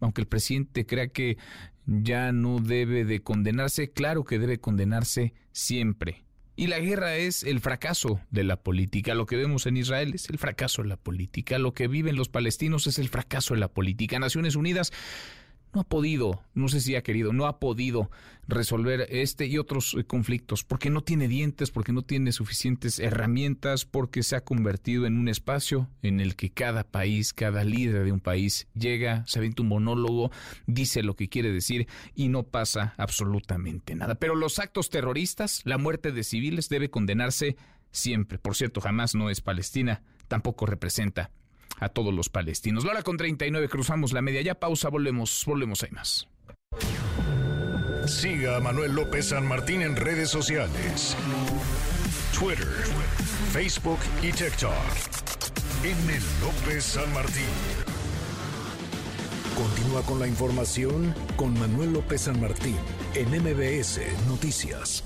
aunque el presidente crea que ya no debe de condenarse, claro que debe condenarse siempre. Y la guerra es el fracaso de la política. Lo que vemos en Israel es el fracaso de la política. Lo que viven los palestinos es el fracaso de la política. Naciones Unidas no ha podido, no sé si ha querido, no ha podido resolver este y otros eh, conflictos porque no tiene dientes, porque no tiene suficientes herramientas, porque se ha convertido en un espacio en el que cada país, cada líder de un país llega, se avienta un monólogo, dice lo que quiere decir y no pasa absolutamente nada. Pero los actos terroristas, la muerte de civiles debe condenarse siempre. Por cierto, jamás no es Palestina, tampoco representa a todos los palestinos. La con 39, cruzamos la media. Ya pausa, volvemos, volvemos, hay más. Siga a Manuel López San Martín en redes sociales. Twitter, Facebook y TikTok. M. López San Martín. Continúa con la información con Manuel López San Martín en MBS Noticias.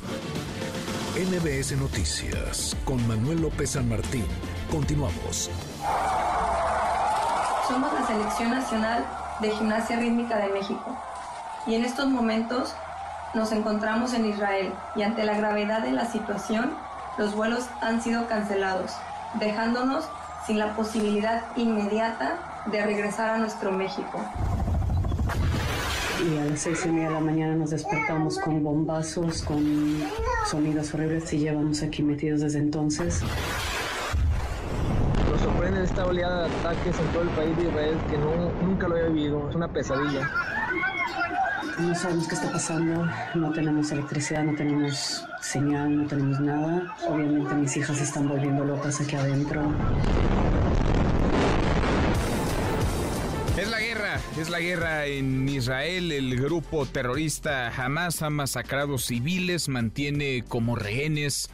MBS Noticias con Manuel López San Martín. Continuamos. Somos la Selección Nacional de Gimnasia Rítmica de México y en estos momentos nos encontramos en Israel y ante la gravedad de la situación, los vuelos han sido cancelados, dejándonos sin la posibilidad inmediata de regresar a nuestro México. Y a las seis y media de la mañana nos despertamos con bombazos, con sonidos horribles y llevamos aquí metidos desde entonces. Esta oleada de ataques en todo el país de Israel que no, nunca lo había vivido. Es una pesadilla. No sabemos qué está pasando, no tenemos electricidad, no tenemos señal, no tenemos nada. Obviamente mis hijas se están volviendo locas aquí adentro. Es la guerra, es la guerra en Israel. El grupo terrorista Hamas ha masacrado civiles, mantiene como rehenes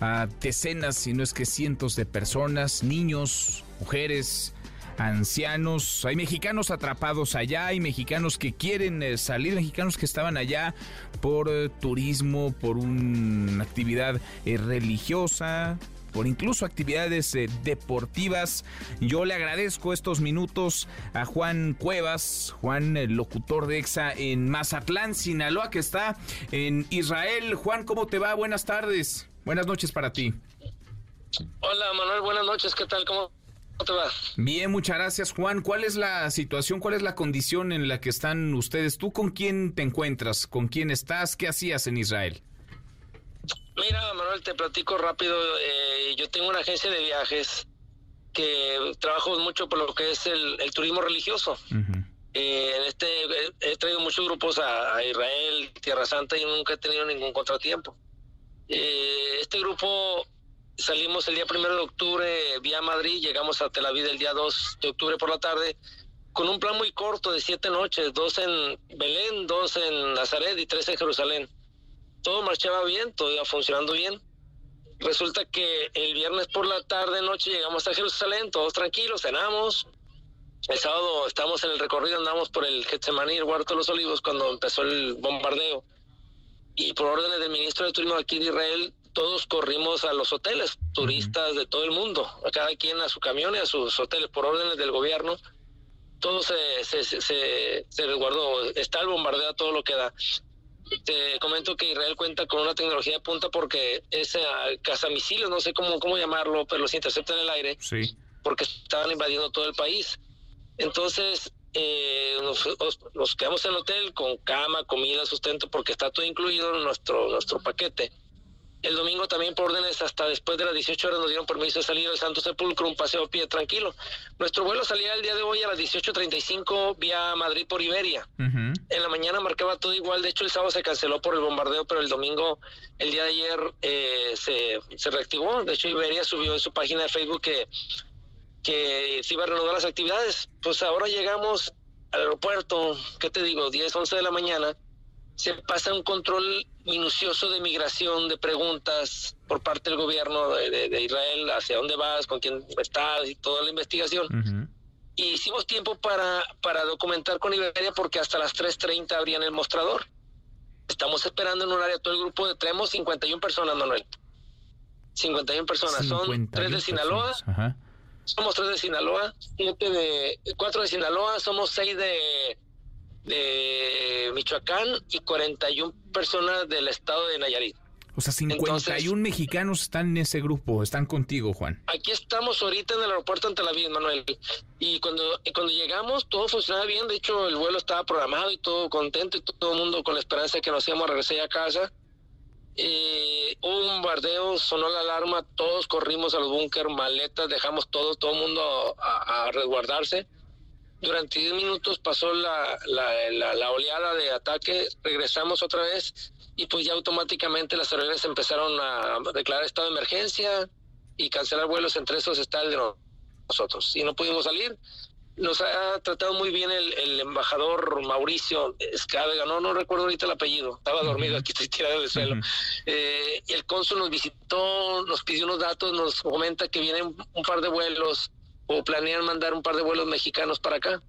a decenas, si no es que cientos de personas, niños, mujeres, ancianos. Hay mexicanos atrapados allá, hay mexicanos que quieren eh, salir, mexicanos que estaban allá por eh, turismo, por una actividad eh, religiosa, por incluso actividades deportivas. Yo le agradezco estos minutos a Juan Cuevas, Juan, el locutor de EXA en Mazatlán, Sinaloa, que está en Israel. Juan, ¿cómo te va? Buenas tardes. Buenas noches para ti. Hola Manuel, buenas noches. ¿Qué tal? ¿Cómo te? Bien, muchas gracias Juan. ¿Cuál es la situación, cuál es la condición en la que están ustedes? ¿Tú con quién te encuentras? ¿Con quién estás? ¿Qué hacías en Israel? Mira, Manuel, te platico rápido. Eh, yo tengo una agencia de viajes que trabajo mucho por lo que es el, turismo religioso. Eh, en este he traído muchos grupos a, Israel, Tierra Santa y nunca he tenido ningún contratiempo. Eh, este grupo salimos el día primero de octubre vía Madrid, llegamos a Tel Aviv el día 2 de octubre por la tarde con un plan muy corto de siete noches, dos en Belén, dos en Nazaret y tres en Jerusalén todo marchaba bien, todo iba funcionando bien. Resulta que el viernes por la tarde, noche, llegamos a Jerusalén, todos tranquilos, cenamos. El sábado estamos en el recorrido, andamos por el Getsemaní, el Huerto de los Olivos, cuando empezó el bombardeo. Y por órdenes del ministro de Turismo aquí de Israel, todos corrimos a los hoteles, turistas de todo el mundo, a cada quien a su camión y a sus hoteles, por órdenes del gobierno. Todo se, se, se, se resguardó, está el bombardeo a todo lo que da te comento que Israel cuenta con una tecnología de punta porque ese casamisiles, no sé cómo, cómo llamarlo, pero los intercepta en el aire. Sí. Porque estaban invadiendo todo el país. Entonces, eh, nos, quedamos en el hotel con cama, comida, sustento, porque está todo incluido en nuestro, nuestro paquete. El domingo también por órdenes hasta después de las 18 horas nos dieron permiso de salir al Santo Sepulcro, un paseo a pie tranquilo. Nuestro vuelo salía el día de hoy a las 18.35 vía Madrid por Iberia. En la mañana marcaba todo igual, de hecho el sábado se canceló por el bombardeo, pero el domingo, el día de ayer, eh, se, se reactivó. De hecho Iberia subió en su página de Facebook que, que se iba a reanudar las actividades. Pues ahora llegamos al aeropuerto, ¿qué te digo? 10, 11 de la mañana se pasa un control minucioso de migración, de preguntas por parte del gobierno de, Israel, hacia dónde vas, con quién estás y toda la investigación. Y hicimos tiempo para, para documentar con Iberia porque hasta las 3.30 abrían el mostrador. Estamos esperando en un área todo el grupo de tenemos 51 personas, Manuel. 51 personas, son tres de Sinaloa. Somos tres de Sinaloa, siete de, cuatro de Sinaloa, somos seis de, de Michoacán y 41 personas del estado de Nayarit. O sea, 51 mexicanos están en ese grupo, están contigo, Juan. Aquí estamos ahorita en el aeropuerto ante la vida, Manuel. Y cuando, cuando llegamos, todo funcionaba bien. De hecho, el vuelo estaba programado y todo contento y todo el mundo con la esperanza de que nos íbamos a regresar a casa. Eh, hubo un bombardeo, sonó la alarma, todos corrimos al búnker, maletas, dejamos todo, todo el mundo a resguardarse durante 10 minutos pasó la, la, oleada de ataque, regresamos otra vez y pues ya automáticamente las aerolíneas empezaron a declarar estado de emergencia y cancelar vuelos, entre esos está el de nosotros. Y no pudimos salir. Nos ha tratado muy bien el, embajador Mauricio Escávega, no, no recuerdo ahorita el apellido, estaba dormido aquí, estoy tirado del suelo. Eh, el cónsul nos visitó, nos pidió unos datos, nos comenta que vienen un par de vuelos o planean mandar un par de vuelos mexicanos para acá.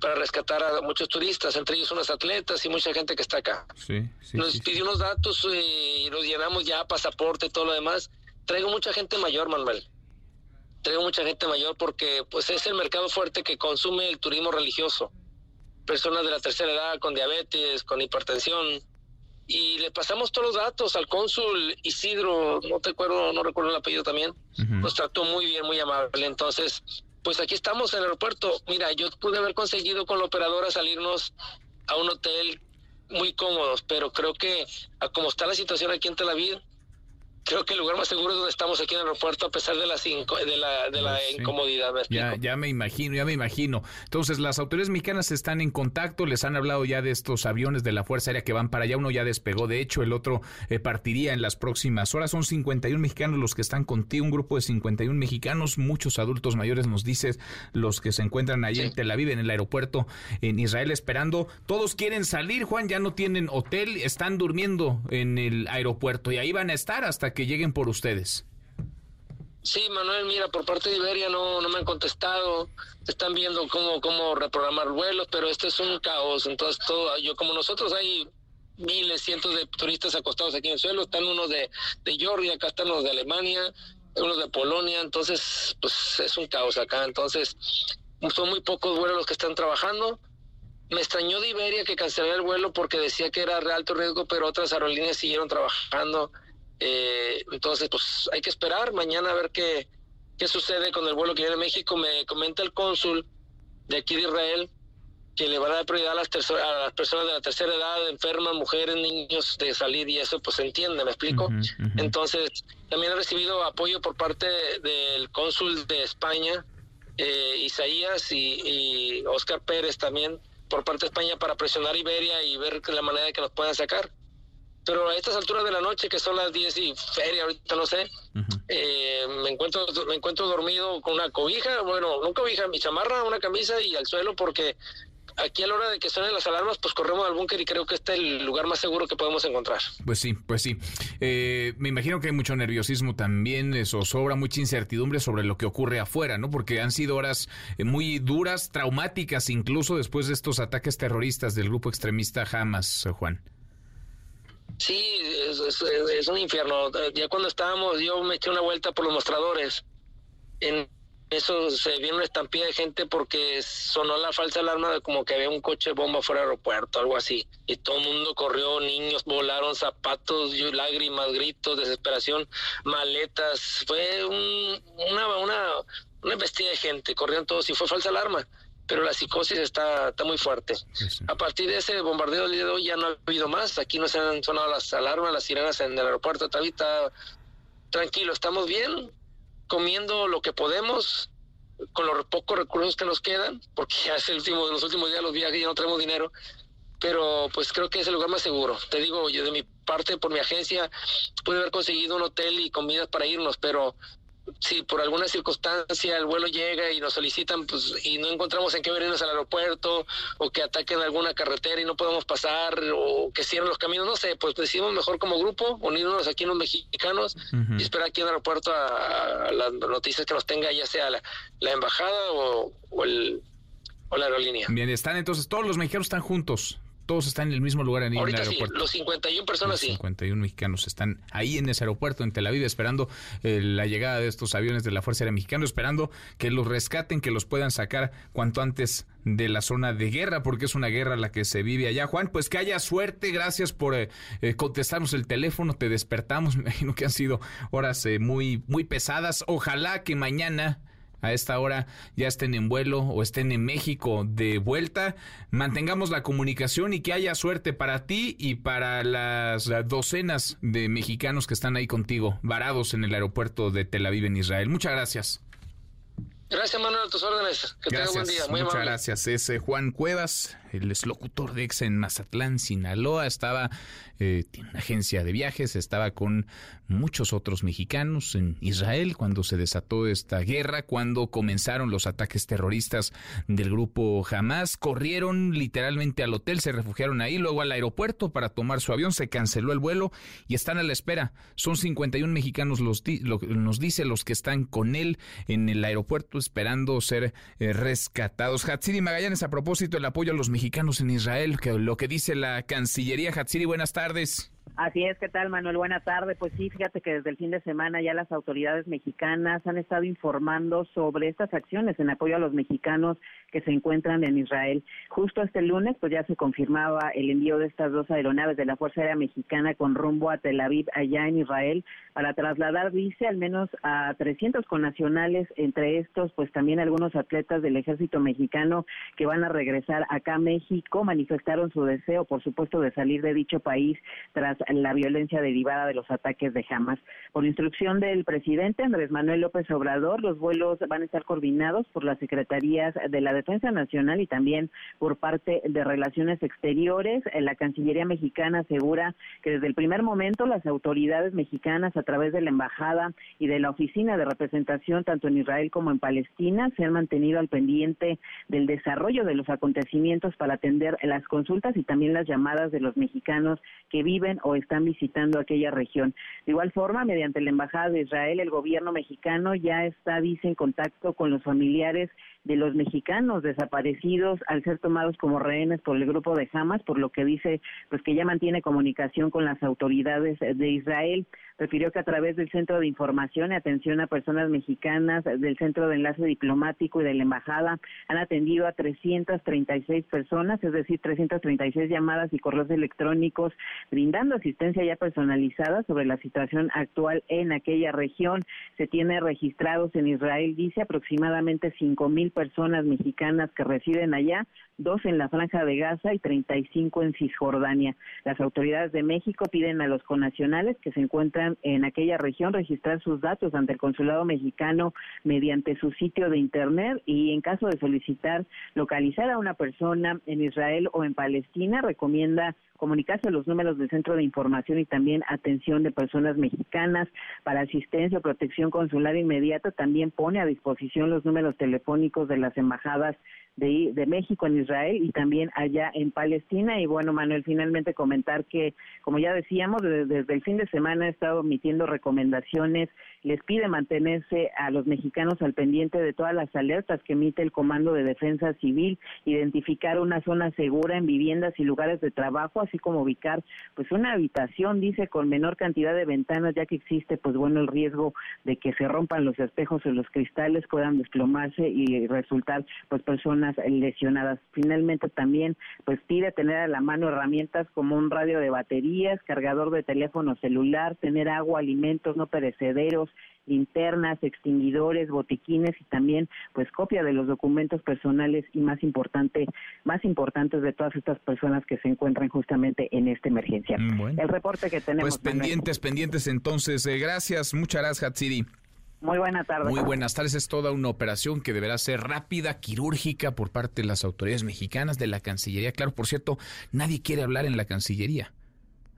para rescatar a muchos turistas, entre ellos unos atletas y mucha gente que está acá. nos pidió unos datos eh, y nos llenamos ya pasaporte y todo lo demás. Traigo mucha gente mayor, Manuel. Traigo mucha gente mayor porque pues es el mercado fuerte que consume el turismo religioso. Personas de la tercera edad con diabetes, con hipertensión, y le pasamos todos los datos al cónsul Isidro, no te acuerdo, no recuerdo el apellido también, nos trató muy bien, muy amable. Entonces, pues aquí estamos en el aeropuerto. Mira, yo pude haber conseguido con la operadora salirnos a un hotel muy cómodos, pero creo que a como está la situación aquí en Tel Aviv, creo que el lugar más seguro es donde estamos aquí en el aeropuerto a pesar de, las de la, de la pues incomodidad. ya, ya me imagino, ya me imagino. Entonces, las autoridades mexicanas están en contacto, les han hablado ya de estos aviones de la Fuerza Aérea que van para allá, uno ya despegó, de hecho el otro eh, partiría en las próximas horas. Son 51 mexicanos los que están contigo, un grupo de 51 mexicanos, muchos adultos mayores nos dices, los que se encuentran ahí en Tel Aviv, en el aeropuerto en Israel esperando. Todos quieren salir, Juan, ya no tienen hotel, están durmiendo en el aeropuerto y ahí van a estar hasta que que lleguen por ustedes. Sí, Manuel, mira, por parte de Iberia no, no me han contestado, están viendo cómo, cómo reprogramar vuelos, pero esto es un caos, entonces todo, yo como nosotros hay miles, cientos de turistas acostados aquí en el suelo, están unos de, de Georgia, acá están los de Alemania, unos de Polonia, entonces pues es un caos acá, entonces son muy pocos vuelos los que están trabajando. Me extrañó de Iberia que cancelara el vuelo porque decía que era de alto riesgo, pero otras aerolíneas siguieron trabajando. Eh, entonces, pues hay que esperar mañana a ver qué, qué sucede con el vuelo que viene a México. Me comenta el cónsul de aquí de Israel que le va a dar prioridad a las, a las personas de la tercera edad, enfermas, mujeres, niños, de salir y eso pues se entiende, ¿me explico? Entonces, también he recibido apoyo por parte del cónsul de España, eh, Isaías y, y Oscar Pérez también por parte de España para presionar a Iberia y ver la manera de que nos puedan sacar pero a estas alturas de la noche, que son las 10 y feria, ahorita no sé, eh, me encuentro me encuentro dormido con una cobija, bueno, no cobija, mi chamarra, una camisa y al suelo porque aquí a la hora de que suenen las alarmas, pues corremos al búnker y creo que este es el lugar más seguro que podemos encontrar. Pues sí, pues sí. Eh, me imagino que hay mucho nerviosismo también, eso sobra mucha incertidumbre sobre lo que ocurre afuera, ¿no? Porque han sido horas eh, muy duras, traumáticas, incluso después de estos ataques terroristas del grupo extremista Hamas, Juan. Sí, es, un infierno. Ya cuando estábamos, yo me eché una vuelta por los mostradores. En eso se vio una estampida de gente porque sonó la falsa alarma de como que había un coche bomba fuera del aeropuerto, algo así. Y todo el mundo corrió, niños volaron, zapatos, lágrimas, gritos, desesperación, maletas. Fue una, una, una bestia de gente, corrían todos y fue falsa alarma pero la psicosis está, está muy fuerte. A partir de ese bombardeo del día de hoy ya no ha habido más, aquí no se han sonado las alarmas, las sirenas en el aeropuerto, todavía está tranquilo, estamos bien, comiendo lo que podemos, con los pocos recursos que nos quedan, porque ya es el último, los últimos días los viajes ya no tenemos dinero, pero pues creo que es el lugar más seguro. Te digo, yo de mi parte, por mi agencia, pude haber conseguido un hotel y comidas para irnos, pero si por alguna circunstancia el vuelo llega y nos solicitan pues y no encontramos en qué venirnos al aeropuerto o que ataquen alguna carretera y no podemos pasar o que cierren los caminos, no sé, pues decidimos mejor como grupo unirnos aquí en los mexicanos y esperar aquí en el aeropuerto a, las noticias que nos tenga ya sea la, embajada o, el, o la aerolínea. Bien, están entonces todos los mexicanos están juntos todos están en el mismo lugar en, el aeropuerto. Sí, los 51 personas los 51 mexicanos están ahí en ese aeropuerto en Tel Aviv esperando eh, la llegada de estos aviones de la Fuerza Aérea Mexicana, esperando que los rescaten, que los puedan sacar cuanto antes de la zona de guerra, porque es una guerra la que se vive allá. Juan, pues que haya suerte, gracias por eh, eh, contestarnos el teléfono, te despertamos, me imagino que han sido horas muy, muy pesadas. Ojalá que mañana a esta hora ya estén en vuelo o estén en México de vuelta. Mantengamos la comunicación y que haya suerte para ti y para las docenas de mexicanos que están ahí contigo, varados en el aeropuerto de Tel Aviv en Israel. Muchas gracias. Gracias, Manuel, a tus órdenes. Que tenga buen día. Muy muchas gracias. Es Juan Cuevas, el locutor de EXA en Mazatlán, Sinaloa. Estaba, eh, tiene una agencia de viajes, estaba con muchos otros mexicanos en Israel cuando se desató esta guerra, cuando comenzaron los ataques terroristas del grupo Hamas. Corrieron literalmente al hotel, se refugiaron ahí, luego al aeropuerto para tomar su avión. Se canceló el vuelo y están a la espera. Son 51 mexicanos, los, nos dice, los que están con él en el aeropuerto esperando ser eh, rescatados. Hatsiri Magallanes, a propósito del apoyo a los en Israel, que lo que dice la Cancillería. Hatsiri, buenas tardes. Así es, ¿qué tal Manuel? Buena tarde. Pues sí, fíjate que desde el fin de semana ya las autoridades mexicanas han estado informando sobre estas acciones en apoyo a los mexicanos que se encuentran en Israel. Justo este lunes, pues ya se confirmaba el envío de estas dos aeronaves de la Fuerza Aérea Mexicana con rumbo a Tel Aviv, allá en Israel, para trasladar, dice, al menos a 300 connacionales, entre estos, pues también algunos atletas del ejército mexicano que van a regresar acá a México, manifestaron su deseo, por supuesto, de salir de dicho país tras la violencia derivada de los ataques de Hamas. Por instrucción del presidente Andrés Manuel López Obrador, los vuelos van a estar coordinados por las secretarías de la Defensa Nacional y también por parte de Relaciones Exteriores. La Cancillería mexicana asegura que desde el primer momento las autoridades mexicanas a través de la embajada y de la oficina de representación tanto en Israel como en Palestina se han mantenido al pendiente del desarrollo de los acontecimientos para atender las consultas y también las llamadas de los mexicanos que viven o están visitando aquella región. De igual forma, mediante la Embajada de Israel, el gobierno mexicano ya está, dice, en contacto con los familiares de los mexicanos desaparecidos al ser tomados como rehenes por el grupo de Hamas, por lo que dice pues que ya mantiene comunicación con las autoridades de Israel. Refirió que a través del Centro de Información y Atención a Personas Mexicanas, del Centro de Enlace Diplomático y de la Embajada, han atendido a 336 personas, es decir, 336 llamadas y correos electrónicos, brindando asistencia ya personalizada sobre la situación actual en aquella región. Se tiene registrados en Israel, dice, aproximadamente 5 personas mexicanas que residen allá, dos en la Franja de Gaza y 35 en Cisjordania. Las autoridades de México piden a los conacionales que se encuentran en aquella región registrar sus datos ante el consulado mexicano mediante su sitio de internet y en caso de solicitar localizar a una persona en Israel o en Palestina, recomienda comunicarse a los números del Centro de Información y también atención de personas mexicanas para asistencia o protección consular inmediata. También pone a disposición los números telefónicos de las embajadas de, de, México en Israel y también allá en Palestina. Y bueno, Manuel, finalmente comentar que, como ya decíamos, desde, el fin de semana ha estado emitiendo recomendaciones, les pide mantenerse a los mexicanos al pendiente de todas las alertas que emite el Comando de Defensa Civil, identificar una zona segura en viviendas y lugares de trabajo, así como ubicar pues una habitación, dice, con menor cantidad de ventanas, ya que existe pues bueno el riesgo de que se rompan los espejos o los cristales, puedan desplomarse y resultar pues personas lesionadas. Finalmente también pues pide tener a la mano herramientas como un radio de baterías, cargador de teléfono celular, tener agua, alimentos no perecederos, linternas, extinguidores, botiquines y también pues copia de los documentos personales y más importante, más importantes de todas estas personas que se encuentran justamente en esta emergencia. Mm, El reporte que tenemos. Pues pendientes, pendientes entonces. Eh, gracias, muchas gracias, Hatsiri. Muy buenas tardes. Muy buenas tardes. Es toda una operación que deberá ser rápida, quirúrgica por parte de las autoridades mexicanas, de la Cancillería. Claro, por cierto, nadie quiere hablar en la Cancillería.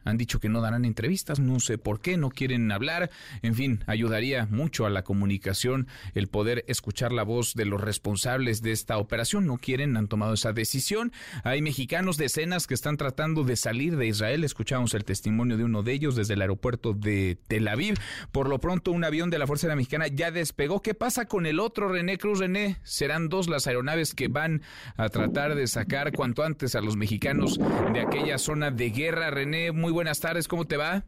Han dicho que no darán entrevistas, no sé por qué, no quieren hablar. En fin, ayudaría mucho a la comunicación el poder escuchar la voz de los responsables de esta operación. No quieren, han tomado esa decisión. Hay mexicanos, decenas, que están tratando de salir de Israel. Escuchamos el testimonio de uno de ellos desde el aeropuerto de Tel Aviv. Por lo pronto, un avión de la Fuerza Aérea Mexicana ya despegó. ¿Qué pasa con el otro, René Cruz? René, serán dos las aeronaves que van a tratar de sacar cuanto antes a los mexicanos de aquella zona de guerra. René, muy buenas tardes, ¿cómo te va?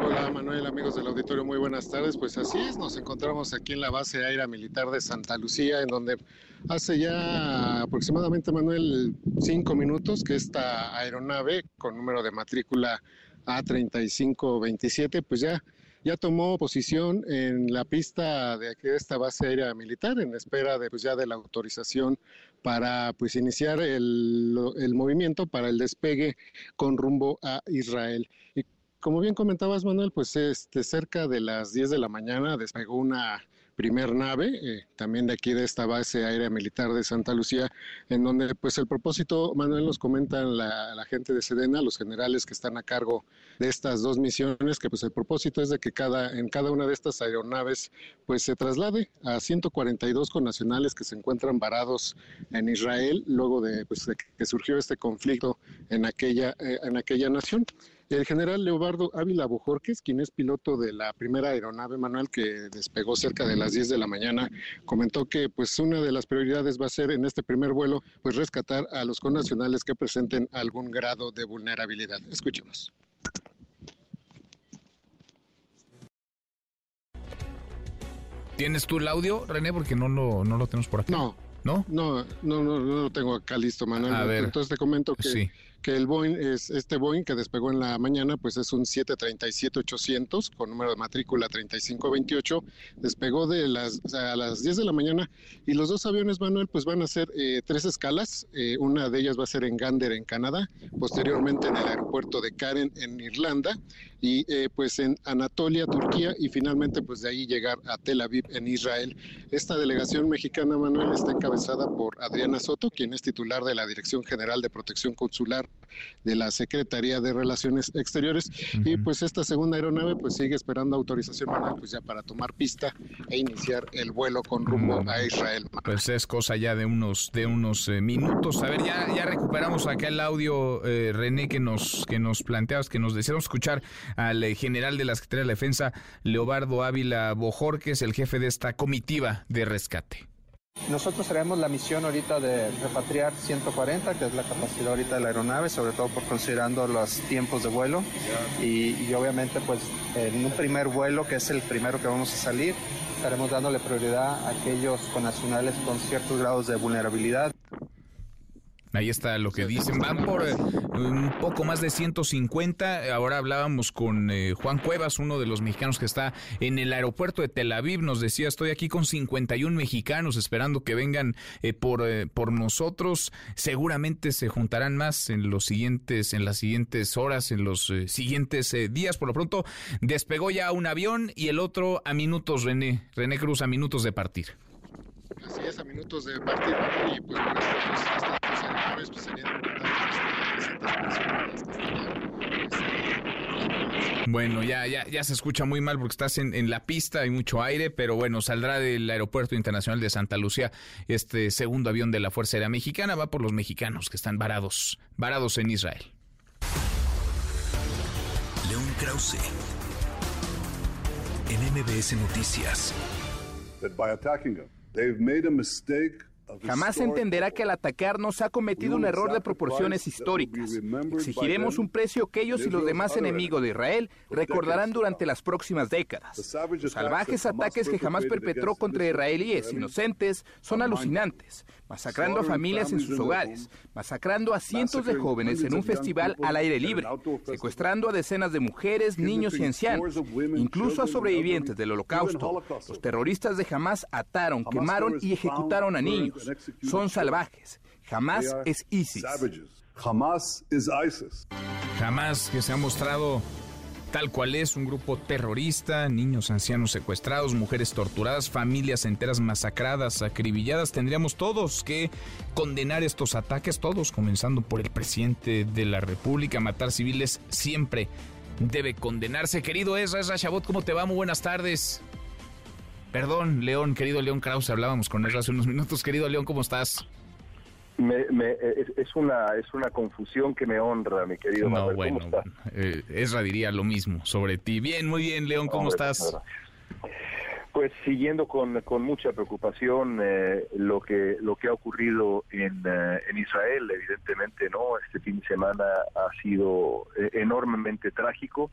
Hola Manuel, amigos del auditorio, muy buenas tardes. Pues así es, nos encontramos aquí en la base aérea militar de Santa Lucía, en donde hace ya aproximadamente, Manuel, cinco minutos que esta aeronave con número de matrícula A3527, pues ya ya tomó posición en la pista de esta base aérea militar en espera de pues ya de la autorización para pues iniciar el, el movimiento para el despegue con rumbo a Israel. Y como bien comentabas Manuel, pues este cerca de las 10 de la mañana despegó una primer nave, eh, también de aquí de esta base aérea militar de Santa Lucía, en donde pues el propósito, Manuel nos comenta la, la, gente de Sedena, los generales que están a cargo de estas dos misiones, que pues el propósito es de que cada, en cada una de estas aeronaves pues se traslade a 142 connacionales que se encuentran varados en Israel luego de, pues, de que surgió este conflicto en aquella, eh, en aquella nación. El general Leobardo Ávila Bojorques, quien es piloto de la primera aeronave Manuel que despegó cerca de las 10 de la mañana, comentó que pues una de las prioridades va a ser en este primer vuelo pues rescatar a los connacionales que presenten algún grado de vulnerabilidad. Escuchemos. ¿Tienes tú el audio, René? Porque no lo, no lo tenemos por aquí. No. ¿No? No, no, no, no lo tengo acá listo, Manuel. A ver. Entonces te comento que, Sí. Que el Boeing es este Boeing que despegó en la mañana, pues es un 737-800 con número de matrícula 3528. Despegó de las a las 10 de la mañana y los dos aviones, Manuel, pues van a hacer eh, tres escalas. Eh, una de ellas va a ser en Gander, en Canadá, posteriormente en el aeropuerto de Karen, en Irlanda, y eh, pues en Anatolia, Turquía, y finalmente pues de ahí llegar a Tel Aviv, en Israel. Esta delegación mexicana, Manuel, está encabezada por Adriana Soto, quien es titular de la Dirección General de Protección Consular de la Secretaría de Relaciones Exteriores. Y pues esta segunda aeronave pues sigue esperando autorización, Manuel, pues ya para tomar pista e iniciar el vuelo con rumbo a Israel. Pues es cosa ya de unos de unos eh, minutos. A ver, ya, ya recuperamos acá el audio, eh, René, que nos, que nos planteabas, que nos deseamos escuchar al eh, general de la Secretaría de la Defensa, Leobardo Ávila Bojorques, el jefe de esta comitiva de rescate. Nosotros traemos la misión ahorita de repatriar 140, que es la capacidad ahorita de la aeronave, sobre todo por considerando los tiempos de vuelo. Y, y obviamente, pues en un primer vuelo, que es el primero que vamos a salir, estaremos dándole prioridad a aquellos connacionales con ciertos grados de vulnerabilidad. Ahí está lo que dicen. Van por eh, un poco más de 150. Ahora hablábamos con eh, Juan Cuevas, uno de los mexicanos que está en el aeropuerto de Tel Aviv. Nos decía, estoy aquí con 51 mexicanos esperando que vengan eh, por, eh, por nosotros. Seguramente se juntarán más en los siguientes, en las siguientes horas, en los eh, siguientes días. Por lo pronto, despegó ya un avión y el otro a minutos, René. René Cruz, a minutos de partir. Así es, a minutos de partir, Manuel, y pues por pues, estas dos aeronaves pues serían Bueno, ya, ya, ya se escucha muy mal porque estás en, en la pista, hay mucho aire, pero bueno, saldrá del Aeropuerto Internacional de Santa Lucía este segundo avión de la Fuerza Aérea Mexicana, va por los mexicanos que están varados, varados en Israel. León Krause. En MBS Noticias. that by attacking them, they've made a mistake Jamás entenderá que al atacarnos ha cometido un error de proporciones históricas. Exigiremos un precio que ellos y los demás enemigos de Israel recordarán durante las próximas décadas. Los salvajes ataques que jamás perpetró contra israelíes inocentes son alucinantes, masacrando a familias en sus hogares, masacrando a cientos de jóvenes en un festival al aire libre, secuestrando a decenas de mujeres, niños y ancianos, incluso a sobrevivientes del holocausto. Los terroristas de Hamas ataron, quemaron y ejecutaron a niños. Son salvajes. Hamas es ISIS. Hamas is ISIS. Jamás que se ha mostrado tal cual es un grupo terrorista, niños, ancianos secuestrados, mujeres torturadas, familias enteras masacradas, acribilladas. Tendríamos todos que condenar estos ataques, todos, comenzando por el presidente de la República. Matar civiles siempre debe condenarse. Querido Ezra, Ezra Shabot, ¿cómo te va? Muy buenas tardes. Perdón, León, querido León Krause, hablábamos con él hace unos minutos. Querido León, ¿cómo estás? Me, me- es, es una es una confusión que me honra, mi querido No, Manuel. bueno, ¿Cómo estás? eh, diría lo mismo sobre ti. Bien, muy bien, León, ¿cómo estás? Pues siguiendo con, con mucha preocupación eh, lo que lo que ha ocurrido en, eh, en Israel, evidentemente, no. Este fin de semana ha sido eh, enormemente trágico.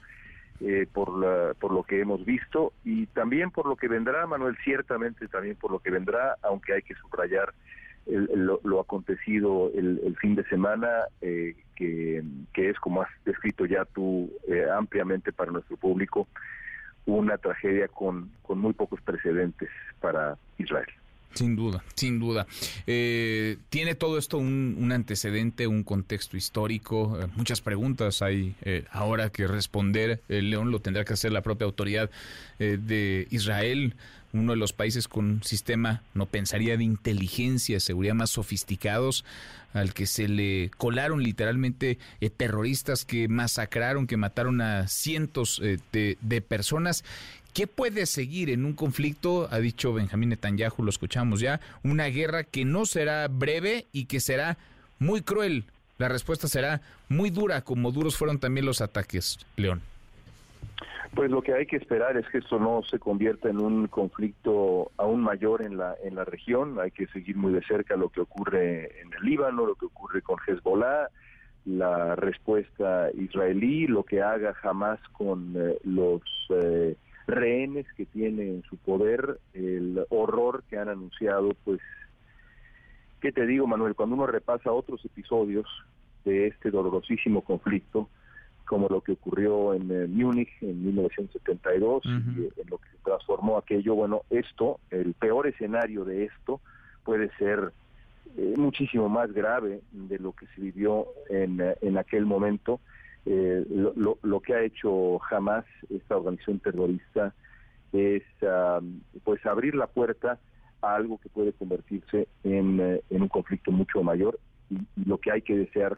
Eh, por la- por lo que hemos visto y también por lo que vendrá, Manuel, ciertamente también por lo que vendrá, aunque hay que subrayar el- lo, lo acontecido el, el fin de semana, eh, que, que es, como has descrito ya tú eh, ampliamente para nuestro público, una tragedia con, con muy pocos precedentes para Israel. Sin duda, sin duda. Eh, ¿Tiene todo esto un, antecedente, un contexto histórico? Eh, muchas preguntas hay eh, ahora que responder. El León lo tendrá que hacer la propia autoridad eh, de Israel, uno de los países con un sistema, no pensaría, de inteligencia, seguridad más sofisticados, al que se le colaron literalmente eh, terroristas que masacraron, que mataron a cientos eh, de, de personas. ¿Qué puede seguir en un conflicto? Ha dicho Benjamín Netanyahu, lo escuchamos ya, una guerra que no será breve y que será muy cruel la respuesta será muy dura, como duros fueron también los ataques, León. Pues lo que hay que esperar es que esto no se convierta en un conflicto aún mayor en la en la región. Hay que seguir muy de cerca lo que ocurre en el Líbano, lo que ocurre con Hezbollah, la respuesta israelí, lo que haga jamás con eh, los eh, rehenes que tiene en su poder, el horror que han anunciado, pues, ¿qué te digo, Manuel? Cuando uno repasa otros episodios de este dolorosísimo conflicto, como lo que ocurrió en eh, Múnich en 1972 y en lo que se transformó aquello, bueno, esto, el peor escenario de esto puede ser eh, muchísimo más grave de lo que se vivió en, eh, en aquel momento. Lo, lo, que ha hecho jamás esta organización terrorista es pues abrir la puerta a algo que puede convertirse en, en un conflicto mucho mayor y lo que hay que desear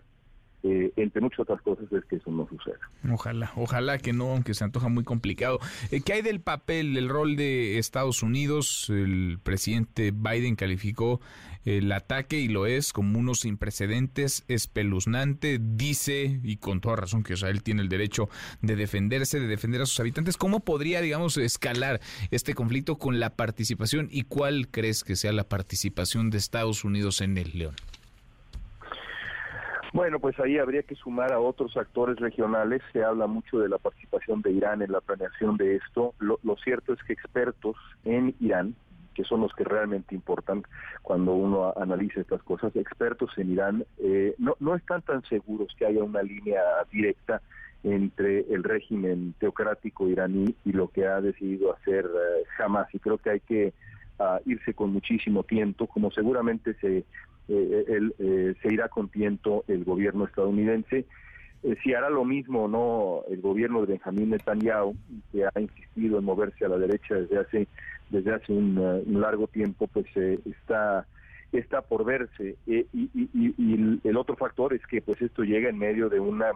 eh, entre muchas otras cosas, es que eso no suceda. Ojalá, ojalá que no, aunque se antoja muy complicado. Eh, ¿Qué hay del papel, del rol de Estados Unidos? El presidente Biden calificó el ataque, y lo es, como uno sin precedentes, espeluznante. Dice, y con toda razón, que Israel tiene el derecho de defenderse, de defender a sus habitantes. ¿Cómo podría, digamos, escalar este conflicto con la participación y cuál crees que sea la participación de Estados Unidos en el León? Bueno, pues ahí habría que sumar a otros actores regionales. Se habla mucho de la participación de Irán en la planeación de esto. Lo, cierto es que expertos en Irán, que son los que realmente importan cuando uno analiza estas cosas, expertos en Irán, eh, no, no están tan seguros que haya una línea directa entre el régimen teocrático iraní y lo que ha decidido hacer eh, Hamas. Y creo que hay que ah, irse con muchísimo tiempo, como seguramente se eh, eh, se irá con tiento el gobierno estadounidense. Eh, si hará lo mismo o no el gobierno de Benjamín Netanyahu, que ha insistido en moverse a la derecha desde hace desde hace un, largo tiempo, pues está está por verse. y, y, el otro factor es que pues esto llega en medio de una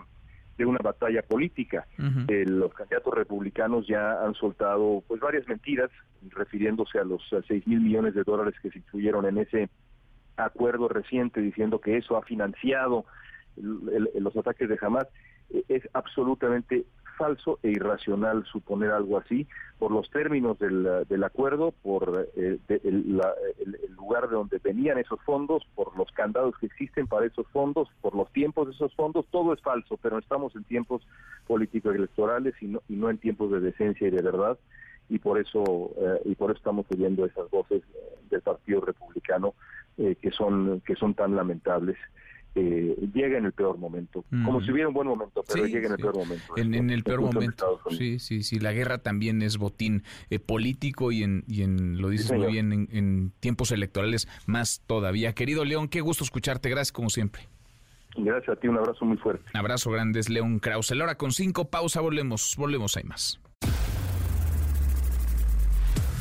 de una batalla política. los candidatos republicanos ya han soltado pues varias mentiras refiriéndose a los 6 mil millones de dólares que se incluyeron en ese acuerdo reciente diciendo que eso ha financiado los ataques de Hamas, e, es absolutamente falso e irracional suponer algo así por los términos del, del acuerdo, por eh, el, lugar de donde venían esos fondos, por los candados que existen para esos fondos, por los tiempos de esos fondos, todo es falso, pero estamos en tiempos políticos electorales y no, y no en tiempos de decencia y de verdad. Y por eso eh, y por eso estamos oyendo esas voces del Partido Republicano eh, que son que son tan lamentables. llega en el peor momento, como si hubiera un buen momento, pero llega en el peor momento. En, el peor momento, sí, sí, sí, la guerra también es botín político y en, y en, lo dices muy bien, en, en tiempos electorales más todavía. Querido León, qué gusto escucharte, gracias como siempre. Gracias a ti, un abrazo muy fuerte. Un abrazo grande, es León Krause. Ahora con cinco, pausa, volvemos, volvemos, hay más.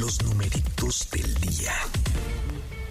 Los numeritos del día.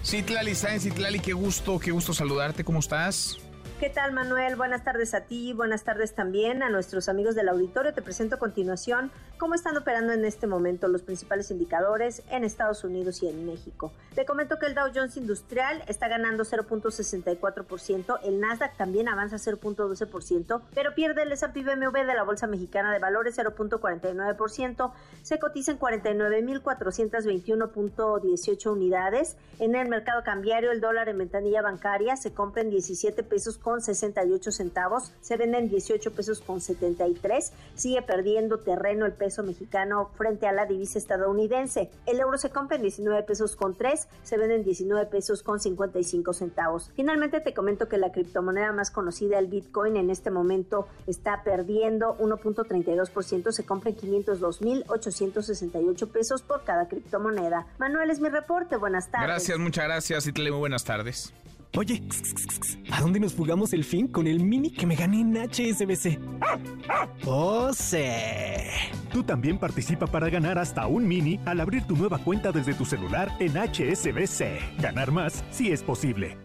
Citlali Sáenz, Citlali, qué gusto, qué gusto saludarte, ¿cómo estás? ¿Qué tal, Manuel? Buenas tardes a ti, buenas tardes también a nuestros amigos del auditorio. Te presento a continuación cómo están operando en este momento los principales indicadores en Estados Unidos y en México. Te comento que el Dow Jones Industrial está ganando 0.64%, el Nasdaq también avanza 0.12%, pero pierde el S&P de la Bolsa Mexicana de Valores 0.49%, se cotiza en 49.421.18 unidades. En el mercado cambiario, el dólar en ventanilla bancaria se compra en 17 pesos con 68 centavos, se venden 18 pesos con 73, sigue perdiendo terreno el peso mexicano frente a la divisa estadounidense. El euro se compra en 19 pesos con 3, se venden 19 pesos con 55 centavos. Finalmente te comento que la criptomoneda más conocida, el Bitcoin, en este momento está perdiendo 1.32%, se compra en 502.868 pesos por cada criptomoneda. Manuel es mi reporte, buenas tardes. Gracias, muchas gracias y muy buenas tardes. Oye, ¿a dónde nos fugamos el fin con el mini que me gané en HSBC? ¡Oh, sí! Tú también participa para ganar hasta un mini al abrir tu nueva cuenta desde tu celular en HSBC. Ganar más si es posible.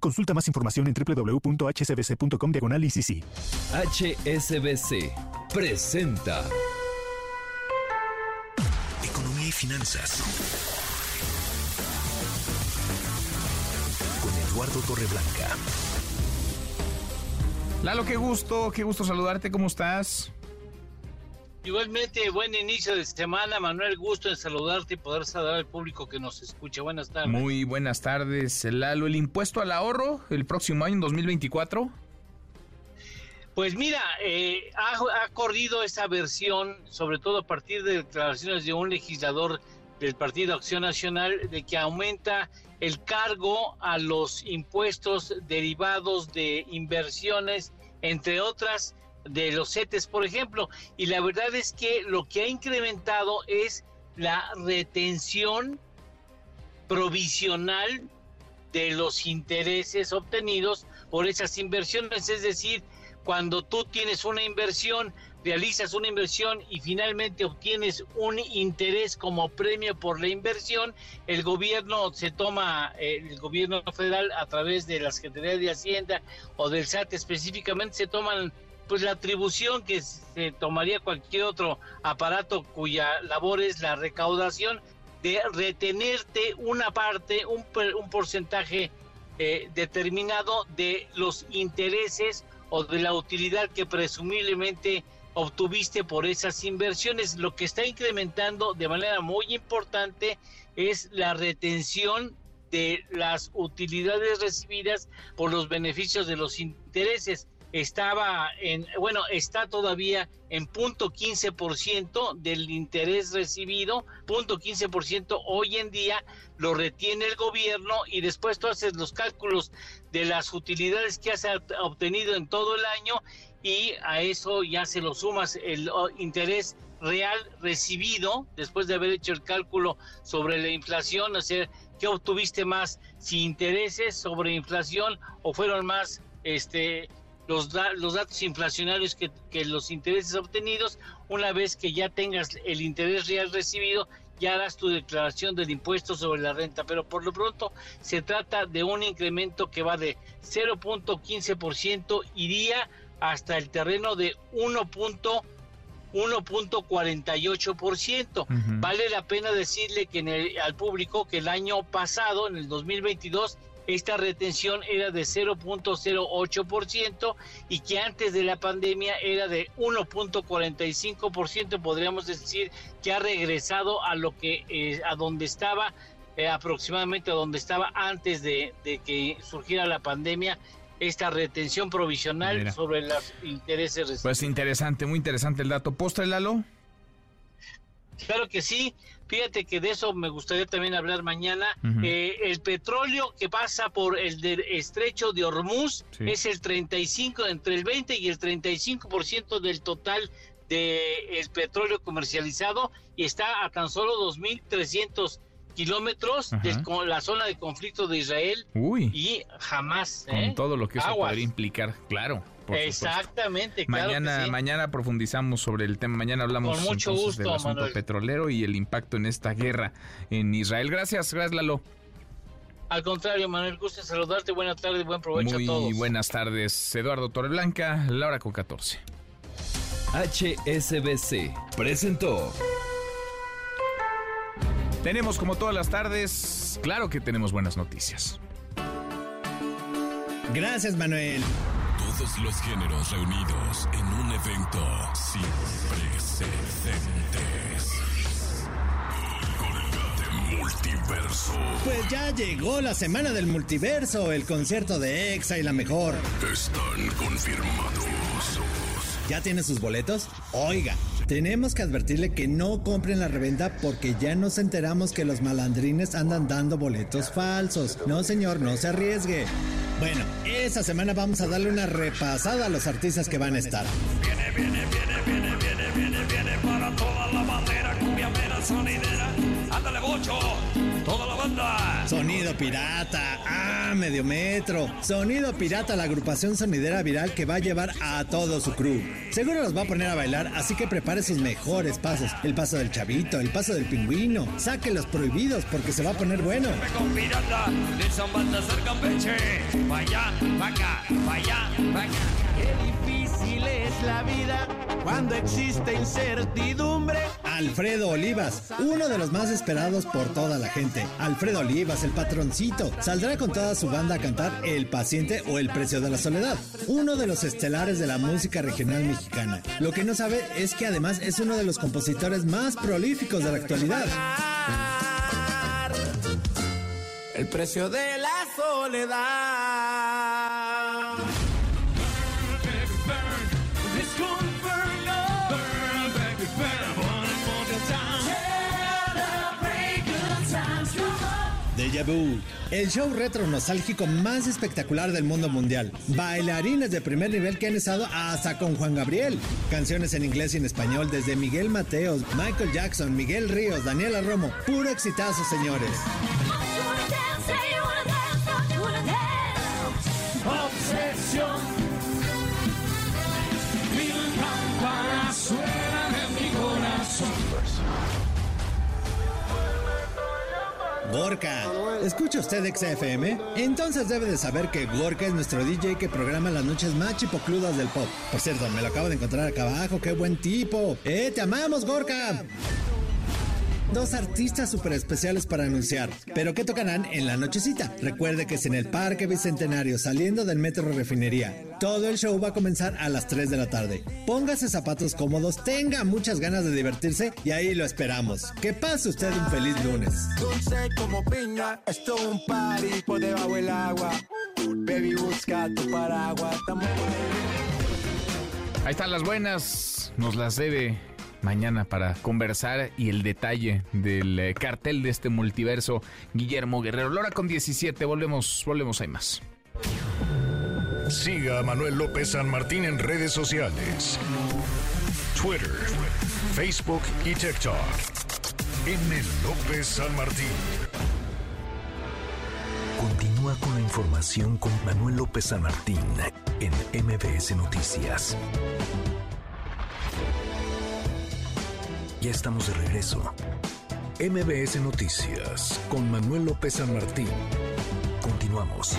Consulta más información en www.hsbc.com diagonal HSBC presenta Economía y Finanzas Eduardo Torreblanca. Lalo, qué gusto, qué gusto saludarte, ¿cómo estás? Igualmente, buen inicio de semana, Manuel, gusto en saludarte y poder saludar al público que nos escucha. Buenas tardes. Muy buenas tardes, Lalo. ¿El impuesto al ahorro el próximo año, en 2024? Pues mira, eh, ha, ha, corrido esa versión, sobre todo a partir de declaraciones de un legislador del Partido Acción Nacional, de que aumenta el cargo a los impuestos derivados de inversiones, entre otras de los CETES, por ejemplo. Y la verdad es que lo que ha incrementado es la retención provisional de los intereses obtenidos por esas inversiones. Es decir, cuando tú tienes una inversión realizas una inversión y finalmente obtienes un interés como premio por la inversión, el gobierno se toma, eh, el gobierno federal a través de la Secretaría de Hacienda o del SAT específicamente, se toman pues la atribución que se tomaría cualquier otro aparato cuya labor es la recaudación de retenerte una parte, un, un porcentaje eh, determinado de los intereses o de la utilidad que presumiblemente obtuviste por esas inversiones. Lo que está incrementando de manera muy importante es la retención de las utilidades recibidas por los beneficios de los intereses. Estaba en, bueno, está todavía en punto 15% del interés recibido, punto 15% hoy en día lo retiene el gobierno y después tú haces los cálculos de las utilidades que has obtenido en todo el año y a eso ya se lo sumas el interés real recibido después de haber hecho el cálculo sobre la inflación, o sea, ¿qué obtuviste más? Si intereses sobre inflación o fueron más este los, los datos inflacionarios que, que los intereses obtenidos, una vez que ya tengas el interés real recibido, ya harás tu declaración del impuesto sobre la renta, pero por lo pronto se trata de un incremento que va de 0.15%, iría hasta el terreno de 1.1.48%. Vale la pena decirle que en el, al público que el año pasado, en el 2022, esta retención era de 0.08% y que antes de la pandemia era de 1.45%, podríamos decir que ha regresado a lo que eh, a donde estaba eh, aproximadamente a donde estaba antes de, de que surgiera la pandemia esta retención provisional sobre los intereses recibidos. Pues interesante, muy interesante el dato. ¿Postre, Lalo? Claro que sí. Fíjate que de eso me gustaría también hablar mañana. Eh, el petróleo que pasa por el estrecho de Hormuz es el 35, entre el 20 y el 35% del total del el petróleo comercializado y está a tan solo 2.300 kilómetros de la zona de conflicto de Israel y jamás. Con ¿eh? todo lo que eso podría implicar, claro. Exactamente. mañana, mañana profundizamos sobre el tema. Mañana hablamos Con mucho gusto, del asunto petrolero y el impacto en esta guerra en Israel. Gracias, gracias Lalo. Al contrario, Manuel, gusto en saludarte. Buenas tardes, buen provecho Muy a todos. buenas tardes, Eduardo Torreblanca, Laura con 14. HSBC presentó. Tenemos como todas las tardes, claro que tenemos buenas noticias. Gracias, Manuel. Todos los géneros reunidos en un evento sin precedentes. Multiverso. Pues ya llegó la semana del multiverso, el concierto de EXA y la mejor. Están confirmados. ¿Ya tiene sus boletos? Oiga, tenemos que advertirle que no compren la reventa porque ya nos enteramos que los malandrines andan dando boletos falsos. No, señor, no se arriesgue. Bueno, esta semana vamos a darle una repasada a los artistas que van a estar. Viene, viene, viene, viene, viene, viene, viene para toda la bandera, cumbia mera sonidera. Ándale, bocho. Toda la banda. Sonido pirata, ah, medio metro. Sonido pirata, la agrupación sonidera viral que va a llevar a todo su crew. Seguro los va a poner a bailar, así que prepare sus mejores pasos. El paso del chavito, el paso del pingüino. Saque los prohibidos porque se va a poner bueno. Con pirata de San Baltasar Campeche. Vaya, vaca, vaya, vaca. Qué difícil es la vida cuando existe incertidumbre. Alfredo Olivas, uno de los más esperados por toda la gente. Alfredo Olivas, el patroncito, saldrá con toda su banda a cantar El paciente o El precio de la soledad, uno de los estelares de la música regional mexicana. Lo que no sabe es que además es uno de los compositores más prolíficos de la actualidad. El precio de la soledad. Deja Vu, el show retro nostálgico más espectacular del mundo mundial. Bailarines de primer nivel que han estado hasta con Juan Gabriel. Canciones en inglés y en español desde Miguel Mateos, Michael Jackson, Miguel Ríos, Daniela Romo. Puro exitazo, señores. Gorka. ¿Escucha usted XFM? Entonces debe de saber que Gorka es nuestro DJ que programa las noches más chipocludas del pop. Por cierto, me lo acabo de encontrar acá abajo. ¡Qué buen tipo! ¡Eh, te amamos, Gorka! Dos artistas súper especiales para anunciar, pero que tocarán en la nochecita. Recuerde que es en el Parque Bicentenario, saliendo del Metro Refinería. Todo el show va a comenzar a las 3 de la tarde. Póngase zapatos cómodos, tenga muchas ganas de divertirse y ahí lo esperamos. Que pase usted un feliz lunes. Dulce como piña, esto es un party por debajo del agua. Baby, busca tu paraguas. Ahí están las buenas, nos las debe mañana para conversar y el detalle del eh, cartel de este multiverso Guillermo Guerrero. Lora con 17, volvemos, volvemos, hay más. Siga a Manuel López San Martín en redes sociales. Twitter, Facebook y TikTok. M. López San Martín. Continúa con la información con Manuel López San Martín en MBS Noticias. Ya estamos de regreso. MBS Noticias con Manuel López San Martín. Continuamos.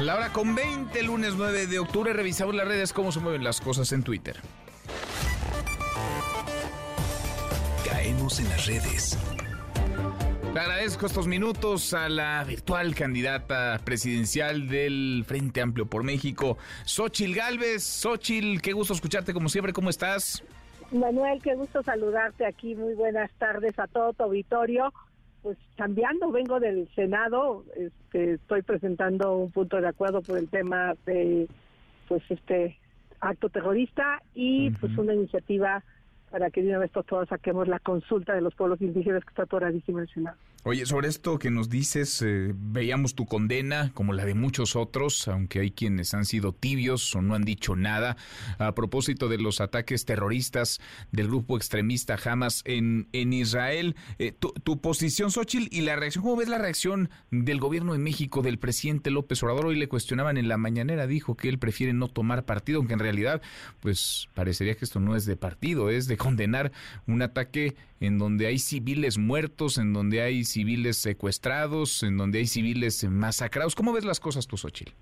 La hora con 20, lunes 9 de octubre, revisamos las redes, cómo se mueven las cosas en Twitter. Caemos en las redes. Le agradezco estos minutos a la virtual candidata presidencial del Frente Amplio por México, Xochil Gálvez. Xochil, qué gusto escucharte como siempre, ¿cómo estás? Manuel, qué gusto saludarte aquí. Muy buenas tardes a todo tu auditorio. Pues cambiando, vengo del Senado, este, estoy presentando un punto de acuerdo por el tema de pues este acto terrorista y pues una iniciativa para que de una vez por todas saquemos la consulta de los pueblos indígenas que está atoradísima en el Senado. Oye, sobre esto que nos dices, eh, veíamos tu condena, como la de muchos otros, aunque hay quienes han sido tibios o no han dicho nada, a propósito de los ataques terroristas del grupo extremista Hamas en, en Israel. Eh, tu, posición, Xochitl, y la reacción, ¿cómo ves la reacción del gobierno de México, del presidente López Obrador? Hoy le cuestionaban en la mañanera, dijo que él prefiere no tomar partido, aunque en realidad, pues parecería que esto no es de partido, es de condenar un ataque en donde hay civiles muertos, en donde hay civiles secuestrados, en donde hay civiles masacrados. ¿Cómo ves las cosas tú, Xochitl?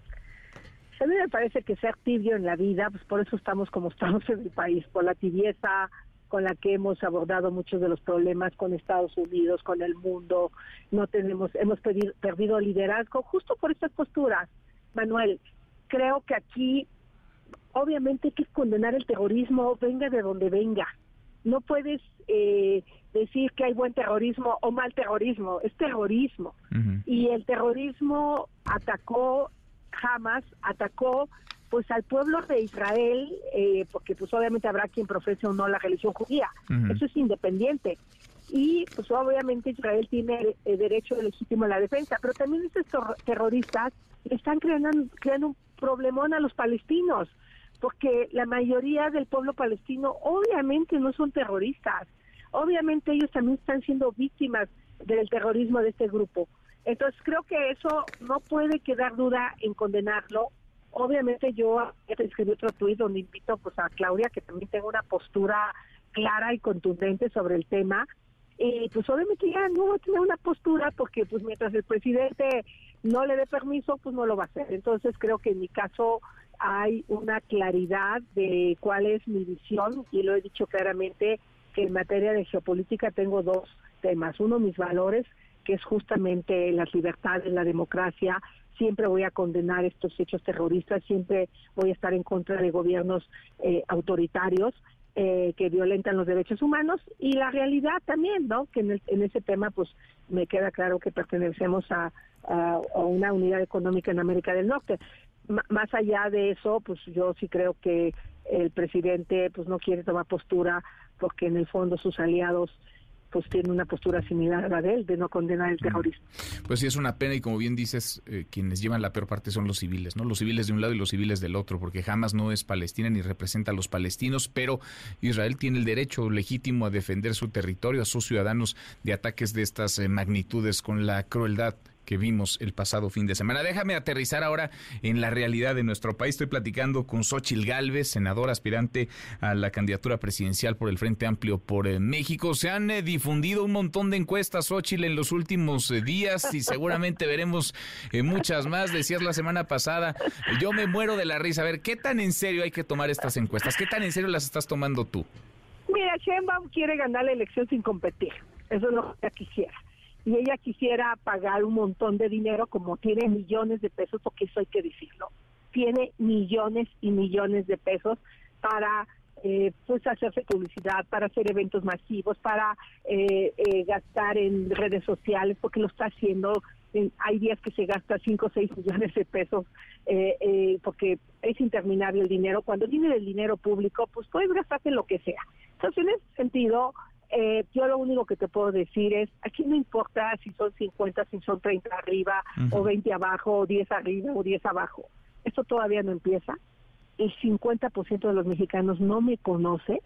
A mí me parece que ser tibio en la vida, pues por eso estamos como estamos en el país, por la tibieza con la que hemos abordado muchos de los problemas con Estados Unidos, con el mundo, no tenemos, hemos perdido, liderazgo justo por estas posturas. Manuel, creo que aquí obviamente hay que condenar el terrorismo, venga de donde venga. No puedes eh, decir que hay buen terrorismo o mal terrorismo, es terrorismo. Uh -huh. Y el terrorismo atacó, jamás atacó pues al pueblo de Israel, eh, porque pues obviamente habrá quien profese o no la religión judía, uh -huh. eso es independiente. Y pues obviamente Israel tiene el derecho legítimo a la defensa, pero también estos terroristas están creando, creando un problemón a los palestinos. Porque la mayoría del pueblo palestino obviamente no son terroristas, obviamente ellos también están siendo víctimas del terrorismo de este grupo. Entonces creo que eso no puede quedar duda en condenarlo. Obviamente yo escribí otro tuit donde invito pues a Claudia que también tenga una postura clara y contundente sobre el tema. Y pues obviamente ya no va a tener una postura porque pues mientras el presidente no le dé permiso, pues no lo va a hacer. Entonces creo que en mi caso hay una claridad de cuál es mi visión y lo he dicho claramente que en materia de geopolítica tengo dos temas. Uno, mis valores, que es justamente las libertades, la democracia. Siempre voy a condenar estos hechos terroristas, siempre voy a estar en contra de gobiernos eh, autoritarios eh, que violentan los derechos humanos y la realidad también, ¿no? Que en, ese tema, pues me queda claro que pertenecemos a, una unidad económica en América del Norte. Más allá de eso, pues yo sí creo que el presidente pues no quiere tomar postura porque en el fondo sus aliados pues tiene una postura similar a la de él, de no condenar el terrorismo. Pues sí, es una pena y como bien dices, eh, quienes llevan la peor parte son los civiles, ¿no? Los civiles de un lado y los civiles del otro, porque jamás no es Palestina ni representa a los palestinos, pero Israel tiene el derecho legítimo a defender su territorio, a sus ciudadanos de ataques de estas eh, magnitudes con la crueldad que vimos el pasado fin de semana. Déjame aterrizar ahora en la realidad de nuestro país. Estoy platicando con Xochil Gálvez, senador aspirante a la candidatura presidencial por el Frente Amplio por eh, México. Se han eh, difundido un montón de encuestas, Xochil, en los últimos eh, días y seguramente veremos muchas más. Decías la semana pasada, yo me muero de la risa. A ver, ¿qué tan en serio hay que tomar estas encuestas? ¿Qué tan en serio las estás tomando tú? Mira, Sheinbaum quiere ganar la elección sin competir. Eso es lo que quisiera y ella quisiera pagar un montón de dinero, como tiene millones de pesos, porque eso hay que decirlo, tiene millones y millones de pesos para eh, pues hacerse publicidad, para hacer eventos masivos, para eh, eh, gastar en redes sociales, porque lo está haciendo. hay días que se gasta 5 o 6 millones de pesos porque es interminable el dinero. Cuando viene del dinero público, pues puedes gastarse lo que sea. Entonces, en ese sentido, eh, yo lo único que te puedo decir es, aquí no importa si son 50, si son 30 arriba, o 20 abajo, o 10 arriba, o 10 abajo. Esto todavía no empieza. El 50% de los mexicanos no me conoce.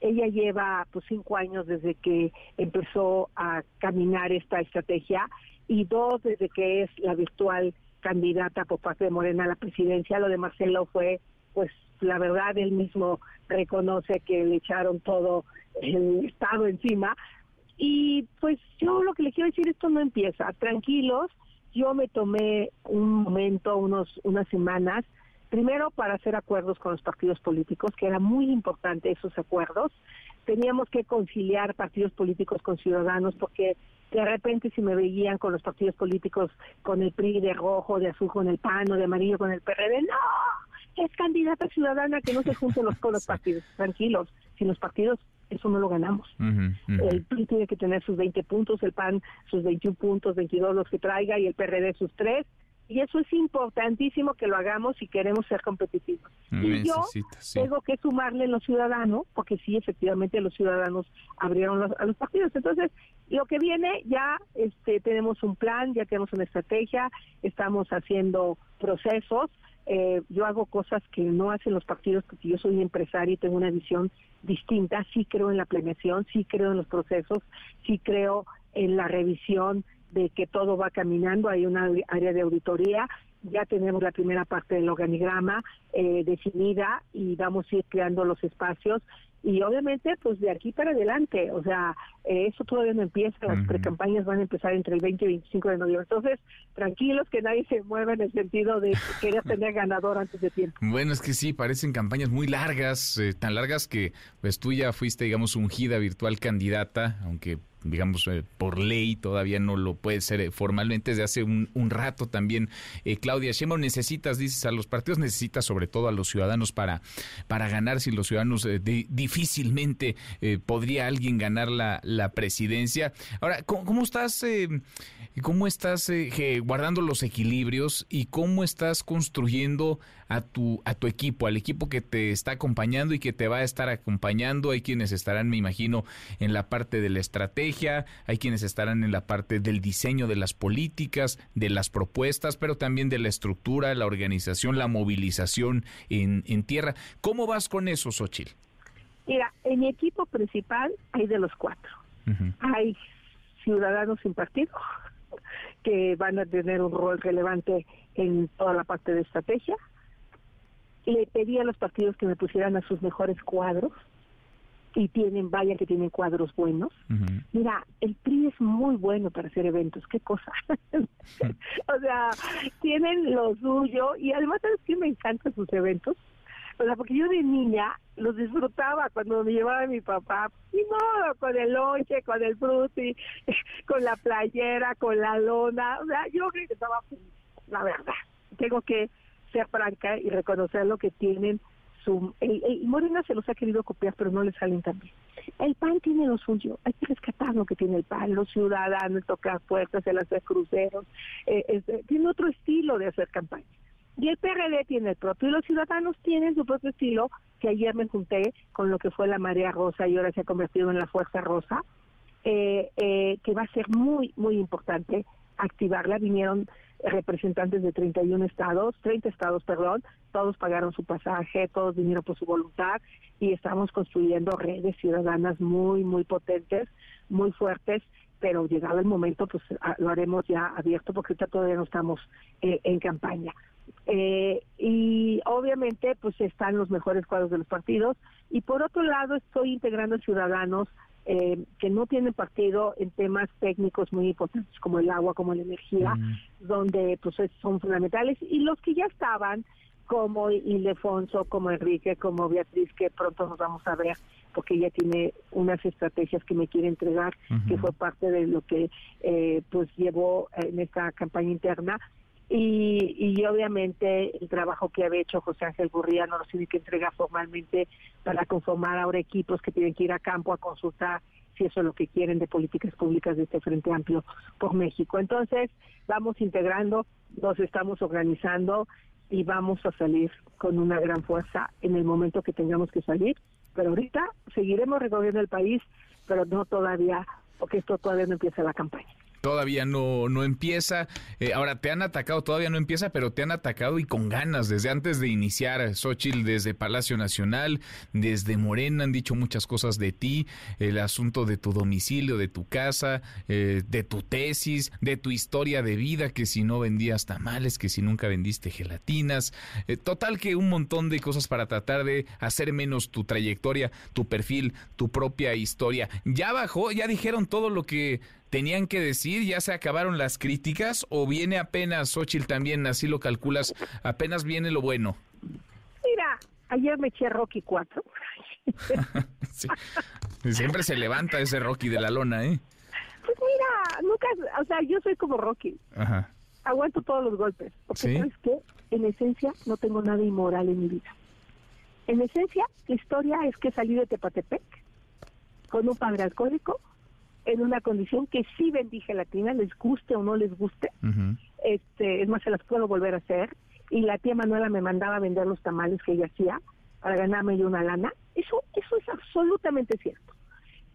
Ella lleva pues cinco años desde que empezó a caminar esta estrategia y dos desde que es la virtual candidata por parte de Morena a la presidencia. Lo de Marcelo fue, pues la verdad, él mismo reconoce que le echaron todo el Estado encima. Y pues yo lo que le quiero decir, esto no empieza. Tranquilos, yo me tomé un momento, unos, unas semanas, primero para hacer acuerdos con los partidos políticos, que era muy importante esos acuerdos. Teníamos que conciliar partidos políticos con ciudadanos, porque de repente si me veían con los partidos políticos, con el PRI de rojo, de azul con el PAN o de amarillo con el PRD, no, es candidata ciudadana que no se junten los, con los partidos. Tranquilos, si los partidos eso no lo ganamos. El PRI tiene que tener sus 20 puntos, el PAN sus 21 puntos, 22 los que traiga y el PRD sus 3. Y eso es importantísimo que lo hagamos si queremos ser competitivos. y yo tengo que sumarle los ciudadanos, porque sí, efectivamente los ciudadanos abrieron a los partidos. Entonces, lo que viene ya este, tenemos un plan, ya tenemos una estrategia, estamos haciendo procesos eh, yo hago cosas que no hacen los partidos porque yo soy empresario y tengo una visión distinta. Sí creo en la planeación, sí creo en los procesos, sí creo en la revisión de que todo va caminando. Hay una área de auditoría ya tenemos la primera parte del organigrama eh, definida y vamos a ir creando los espacios y obviamente pues de aquí para adelante, o sea, eh, eso todavía no empieza, las precampañas van a empezar entre el 20 y 25 de noviembre, entonces tranquilos que nadie se mueva en el sentido de querer tener ganador antes de tiempo. Bueno, es que sí, parecen campañas muy largas, eh, tan largas que pues tú ya fuiste, digamos, ungida virtual candidata, aunque digamos, eh, por ley, todavía no lo puede ser eh, formalmente desde hace un, rato también. Eh, Claudia Sheinbaum, necesitas, dices, a los partidos necesitas sobre todo a los ciudadanos para, para ganar, si los ciudadanos difícilmente podría alguien ganar la, la presidencia. Ahora, ¿cómo, estás cómo estás guardando los equilibrios y cómo estás construyendo a tu, a tu equipo, al equipo que te está acompañando y que te va a estar acompañando. Hay quienes estarán, me imagino, en la parte de la estrategia, hay quienes estarán en la parte del diseño de las políticas, de las propuestas, pero también de la estructura, la organización, la movilización en, en tierra. ¿Cómo vas con eso, Xochitl? Mira, en mi equipo principal hay de los cuatro. Hay ciudadanos sin partido que van a tener un rol relevante en toda la parte de estrategia. Le pedí a los partidos que me pusieran a sus mejores cuadros y tienen, vaya que tienen cuadros buenos. Mira, el PRI es muy bueno para hacer eventos, qué cosa. o sea, tienen lo suyo y además, ¿sabes qué? Me encantan sus eventos o sea, porque yo de niña los disfrutaba cuando me llevaba mi papá, y modo, con el lonche, con el frutti, con la playera, con la lona, o sea, yo creo que estaba la verdad. Tengo que ser franca y reconocer lo que tienen su... El, Morena se los ha querido copiar, pero no le salen tan bien. El PAN tiene lo suyo, hay que rescatar lo que tiene el PAN, los ciudadanos, tocar puertas, el hacer cruceros, eh, tiene otro estilo de hacer campaña. Y el PRD tiene el propio, y los ciudadanos tienen su propio estilo, que ayer me junté con lo que fue la Marea Rosa y ahora se ha convertido en la Fuerza Rosa, eh, eh, que va a ser muy, muy importante activarla. Vinieron representantes de 31 estados, 30 estados, perdón, todos pagaron su pasaje, todos vinieron por su voluntad y estamos construyendo redes ciudadanas muy, muy potentes, muy fuertes, pero llegado el momento, pues lo haremos ya abierto porque ahorita todavía no estamos eh, en campaña. Eh, y obviamente pues están los mejores cuadros de los partidos y por otro lado estoy integrando ciudadanos eh, que no tienen partido en temas técnicos muy importantes como el agua, como la energía, donde pues son fundamentales. Y los que ya estaban como Ildefonso, como Enrique, como Beatriz, que pronto nos vamos a ver, porque ella tiene unas estrategias que me quiere entregar, que fue parte de lo que eh, pues llevó en esta campaña interna, y, y obviamente el trabajo que había hecho José Ángel Gurría no lo tiene que entregar formalmente para conformar ahora equipos que tienen que ir a campo a consultar si eso es lo que quieren de políticas públicas de este Frente Amplio por México. Entonces, vamos integrando, nos estamos organizando y vamos a salir con una gran fuerza en el momento que tengamos que salir. Pero ahorita seguiremos recorriendo el país, pero no todavía, porque esto todavía no empieza la campaña todavía no, no empieza. Eh, ahora, te han atacado, todavía no empieza, pero te han atacado y con ganas, desde antes de iniciar, Xochitl, desde Palacio Nacional, desde Morena, han dicho muchas cosas de ti, el asunto de tu domicilio, de tu casa, eh, de tu tesis, de tu historia de vida, que si no vendías tamales, que si nunca vendiste gelatinas. Eh, total que un montón de cosas para tratar de hacer menos tu trayectoria, tu perfil, tu propia historia. Ya bajó, ya dijeron todo lo que tenían que decir? ¿Ya se acabaron las críticas o viene apenas, Xochitl también, así lo calculas, apenas viene lo bueno? Mira, ayer me eché Rocky 4. Siempre se levanta ese Rocky de la lona, ¿eh? Pues mira, nunca, o sea, yo soy como Rocky. Ajá. Aguanto todos los golpes. Porque ¿Sí? sabes que en esencia no tengo nada inmoral en mi vida. En esencia, la historia es que salí de Tepatepec con un padre alcohólico, en una condición que sí vendí gelatina, les guste o no les guste. este Es más, se las puedo volver a hacer. Y la tía Manuela me mandaba a vender los tamales que ella hacía para ganarme yo una lana. Eso, eso es absolutamente cierto.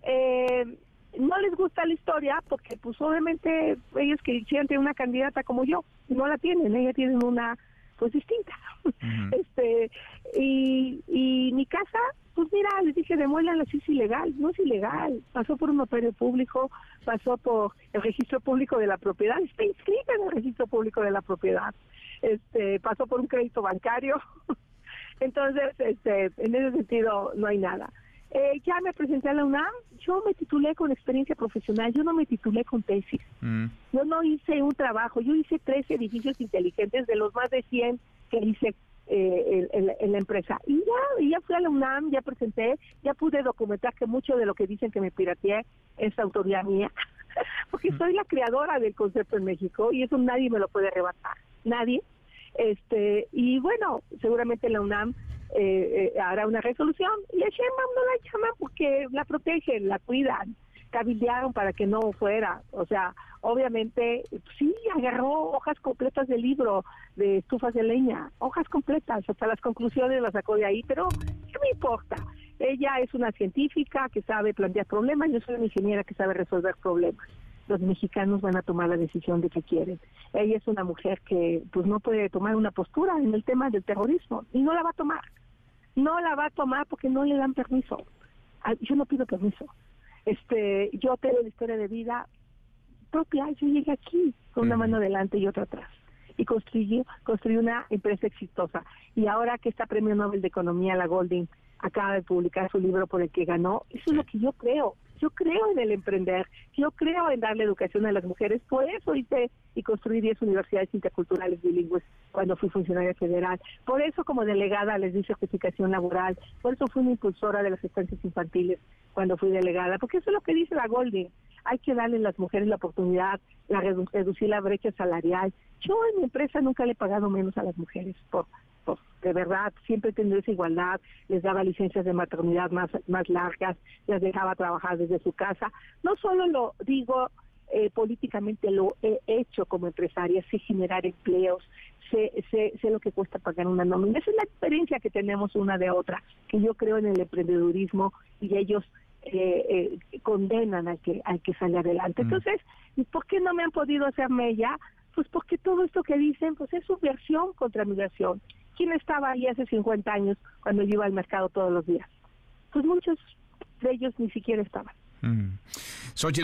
Eh, no les gusta la historia porque pues obviamente ellos que tener una candidata como yo, no la tienen, ella tienen una pues distinta. este y, y mi casa pues mira, les dije, demuélanla si es ilegal. No es ilegal. Pasó por un notario público, pasó por el registro público de la propiedad, está inscrita en el registro público de la propiedad. Este, pasó por un crédito bancario. Entonces, este, en ese sentido, no hay nada. Eh, ya me presenté a la UNAM, yo me titulé con experiencia profesional, yo no me titulé con tesis. Mm. Yo no hice un trabajo, yo hice tres edificios inteligentes de los más de 100 que hice eh, en, la empresa. Y ya, ya fui a la UNAM, ya presenté, ya pude documentar que mucho de lo que dicen que me pirateé es autoría mía, porque soy la creadora del concepto en México y eso nadie me lo puede arrebatar, nadie. este Y bueno, seguramente la UNAM eh, eh, hará una resolución y a Sheinbaum no la llaman porque la protegen, la cuidan. cabildearon para que no fuera. O sea, obviamente, sí, agarró hojas completas del libro de estufas de leña, hojas completas, hasta las conclusiones las sacó de ahí, pero ¿qué me importa? Ella es una científica que sabe plantear problemas, yo soy una ingeniera que sabe resolver problemas. Los mexicanos van a tomar la decisión de que quieren. Ella es una mujer que pues no puede tomar una postura en el tema del terrorismo y no la va a tomar. No la va a tomar porque no le dan permiso. Yo no pido permiso. Este, yo tengo la historia de vida propia, yo llegué aquí con una mano adelante y otra atrás y construí, construí una empresa exitosa. Y ahora que está Premio Nobel de Economía, la Golding, acaba de publicar su libro por el que ganó, eso es lo que yo creo. Yo creo en el emprender, yo creo en darle educación a las mujeres, por eso hice y construí 10 universidades interculturales bilingües cuando fui funcionaria federal, por eso como delegada les di certificación laboral, por eso fui una impulsora de las estancias infantiles cuando fui delegada, porque eso es lo que dice la Golding, hay que darle a las mujeres la oportunidad, la reducir la brecha salarial. Yo en mi empresa nunca le he pagado menos a las mujeres por de verdad, siempre tenido esa igualdad, les daba licencias de maternidad más, más largas, les dejaba trabajar desde su casa. No solo lo digo eh, políticamente, lo he hecho como empresaria, sé generar empleos, sé, sé, sé lo que cuesta pagar una nómina. Esa es la experiencia que tenemos una de otra, que yo creo en el emprendedurismo y ellos eh, eh, condenan al que, al que sale adelante. Mm. Entonces, ¿por qué no me han podido hacer mella? Pues porque todo esto que dicen, pues es subversión contra migración. ¿Quién estaba ahí hace 50 años cuando yo iba al mercado todos los días? Pues muchos de ellos ni siquiera estaban. Mm.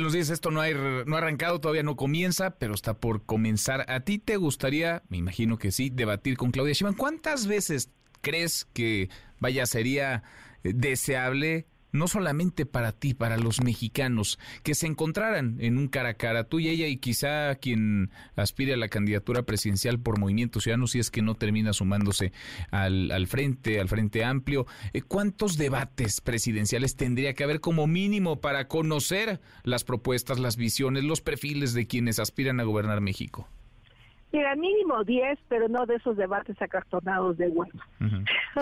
nos dice, esto no ha, no ha arrancado, todavía no comienza, pero está por comenzar. ¿A ti te gustaría, me imagino que sí, debatir con Claudia Sheinbaum? ¿Cuántas veces crees que, vaya, sería eh, deseable no solamente para ti, para los mexicanos, que se encontraran en un cara a cara, tú y ella y quizá quien aspire a la candidatura presidencial por Movimiento Ciudadano, si es que no termina sumándose al, al frente, al frente amplio. Eh, ¿Cuántos debates presidenciales tendría que haber como mínimo para conocer las propuestas, las visiones, los perfiles de quienes aspiran a gobernar México? Mira, mínimo 10, pero no de esos debates acartonados de huevo.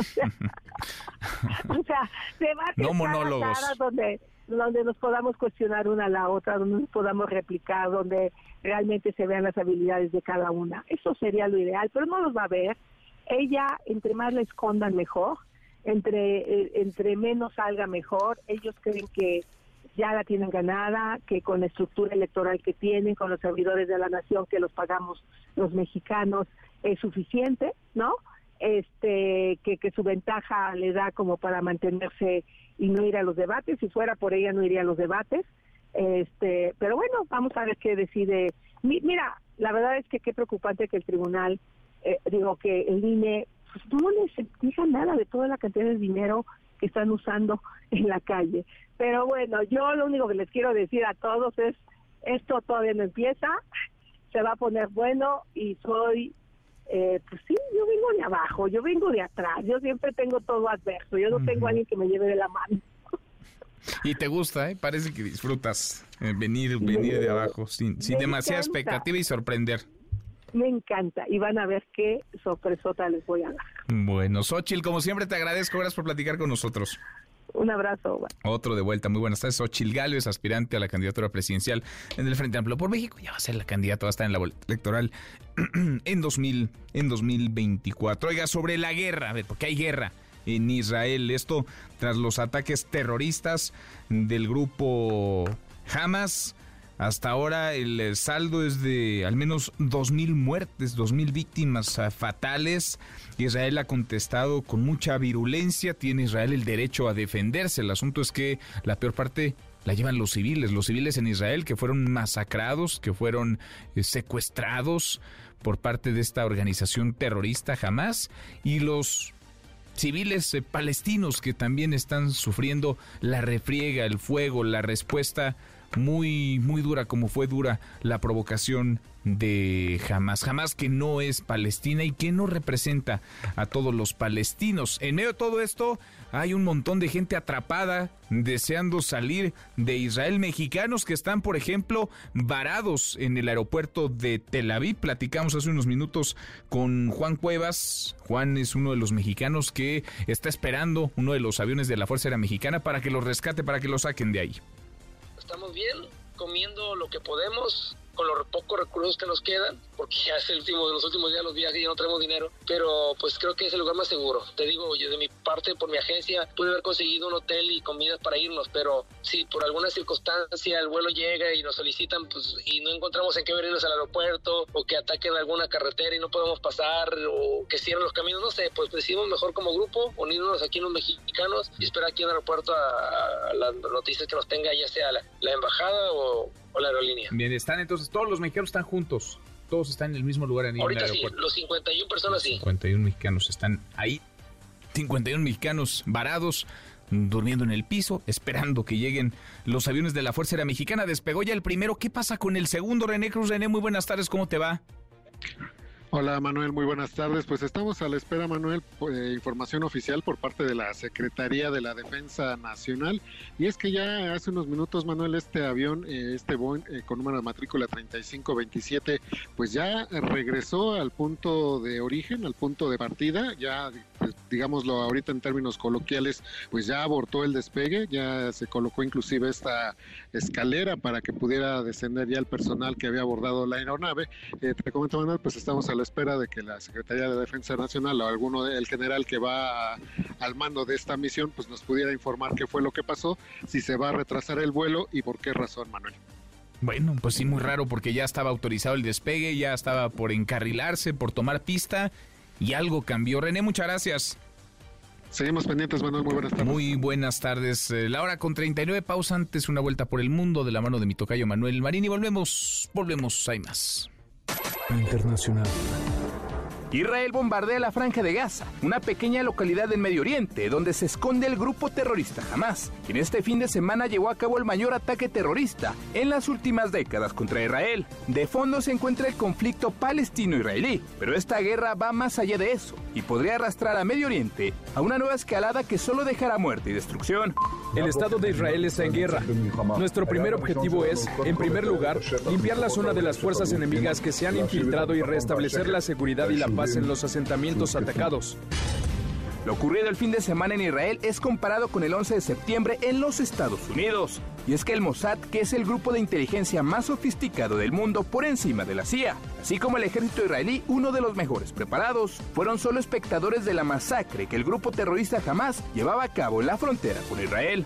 o, sea, debates no monólogos. donde, donde nos podamos cuestionar una a la otra, donde nos podamos replicar, donde realmente se vean las habilidades de cada una. Eso sería lo ideal, pero no los va a ver. Ella, entre más la escondan, mejor. Entre, eh, entre menos salga, mejor. Ellos creen que ya la tienen ganada, que con la estructura electoral que tienen, con los servidores de la nación que los pagamos los mexicanos, es suficiente, ¿no? Este, que, que su ventaja le da como para mantenerse y no ir a los debates, si fuera por ella no iría a los debates, este, pero bueno, vamos a ver qué decide. mira, la verdad es que qué preocupante que el tribunal, eh, digo que el INE, pues no les diga nada de toda la cantidad de dinero que están usando en la calle. Pero bueno, yo lo único que les quiero decir a todos es, esto todavía no empieza, se va a poner bueno y soy, eh, pues sí, yo vengo de abajo, yo vengo de atrás, yo siempre tengo todo adverso, yo no tengo a alguien que me lleve de la mano. Y te gusta, ¿eh? Parece que disfrutas eh, venir, venir de abajo sin, sin demasiada expectativa y sorprender. Me encanta y van a ver qué sorpresota les voy a dar. Bueno, Xochil, como siempre te agradezco, gracias por platicar con nosotros. Un abrazo. Otro de vuelta. Muy buenas tardes. Xochil Galo es aspirante a la candidatura presidencial en el Frente Amplio por México. Ya va a ser la candidata, va a estar en la boleta electoral en, 2000, en 2024. Oiga, sobre la guerra, a ver, porque hay guerra en Israel. Esto tras los ataques terroristas del grupo Hamas hasta ahora el eh, saldo es de al menos 2.000 muertes, 2.000 víctimas ah, fatales. Israel ha contestado con mucha virulencia. Tiene Israel el derecho a defenderse. El asunto es que la peor parte la llevan los civiles, los civiles en Israel que fueron masacrados, que fueron eh, secuestrados por parte de esta organización terrorista jamás y los civiles eh, palestinos que también están sufriendo la refriega, el fuego, la respuesta muy, muy dura como fue dura la provocación de Hamas. Hamas que no es Palestina y que no representa a todos los palestinos. En medio de todo esto hay un montón de gente atrapada deseando salir de Israel. Mexicanos que están, por ejemplo, varados en el aeropuerto de Tel Aviv. Platicamos hace unos minutos con Juan Cuevas. Juan es uno de los mexicanos que está esperando uno de los aviones de la Fuerza Aérea Mexicana para que los rescate, para que lo saquen de ahí. Estamos bien, comiendo lo que podemos, con los pocos recursos que nos quedan, porque ya es el último los últimos días los viajes ya no tenemos dinero, pero pues creo que es el lugar más seguro. Te digo, yo de mi parte, por mi agencia, pude haber conseguido un hotel y comidas para irnos, pero si por alguna circunstancia el vuelo llega y nos solicitan pues, y no encontramos en qué venirnos al aeropuerto o que ataquen alguna carretera y no podemos pasar o que cierren los caminos, no sé, pues decidimos mejor como grupo unirnos aquí en los mexicanos y esperar aquí en el aeropuerto a, las noticias que nos tenga ya sea la embajada o, o la aerolínea. Bien, están entonces, todos los mexicanos están juntos. Todos están en el mismo lugar en Ahorita el sí, aeropuerto. los 51 personas sí. 51 mexicanos están ahí. 51 mexicanos varados, durmiendo en el piso, esperando que lleguen los aviones de la Fuerza Aérea Mexicana. Despegó ya el primero. ¿Qué pasa con el segundo, René Cruz? René, muy buenas tardes. ¿Cómo te va? Hola Manuel, muy buenas tardes. Pues estamos a la espera, Manuel, eh, información oficial por parte de la Secretaría de la Defensa Nacional. Y es que ya hace unos minutos, Manuel, este avión, eh, este Boeing eh, con número de matrícula 3527, pues ya regresó al punto de origen, al punto de partida. Ya, pues, digámoslo ahorita en términos coloquiales, pues ya abortó el despegue, ya se colocó inclusive esta escalera para que pudiera descender ya el personal que había abordado la aeronave. Eh, te comento, Manuel, pues estamos a la espera de que la Secretaría de Defensa Nacional o alguno del general que va al mando de esta misión, pues nos pudiera informar qué fue lo que pasó, si se va a retrasar el vuelo y por qué razón, Manuel. Bueno, pues sí, muy raro porque ya estaba autorizado el despegue, ya estaba por encarrilarse, por tomar pista y algo cambió. René, muchas gracias. Seguimos pendientes, Manuel. Muy buenas tardes. Muy buenas tardes. Eh, La hora con 39 pausa antes una vuelta por el mundo de la mano de mi tocayo Manuel Marín y volvemos, volvemos, hay más. Internacional. Israel bombardea la franja de Gaza, una pequeña localidad en Medio Oriente donde se esconde el grupo terrorista Hamas, quien este fin de semana llevó a cabo el mayor ataque terrorista en las últimas décadas contra Israel. De fondo se encuentra el conflicto palestino-israelí, pero esta guerra va más allá de eso y podría arrastrar a Medio Oriente a una nueva escalada que solo dejará muerte y destrucción. El Estado de Israel está en guerra. Nuestro primer objetivo es, en primer lugar, limpiar la zona de las fuerzas enemigas que se han infiltrado y restablecer la seguridad y la paz en los asentamientos atacados. Lo ocurrido el fin de semana en Israel es comparado con el 11 de septiembre en los Estados Unidos. Y es que el Mossad, que es el grupo de inteligencia más sofisticado del mundo por encima de la CIA, así como el ejército israelí, uno de los mejores preparados, fueron solo espectadores de la masacre que el grupo terrorista Hamas llevaba a cabo en la frontera con Israel.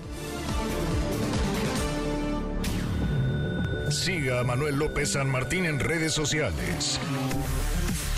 Siga a Manuel López San Martín en redes sociales.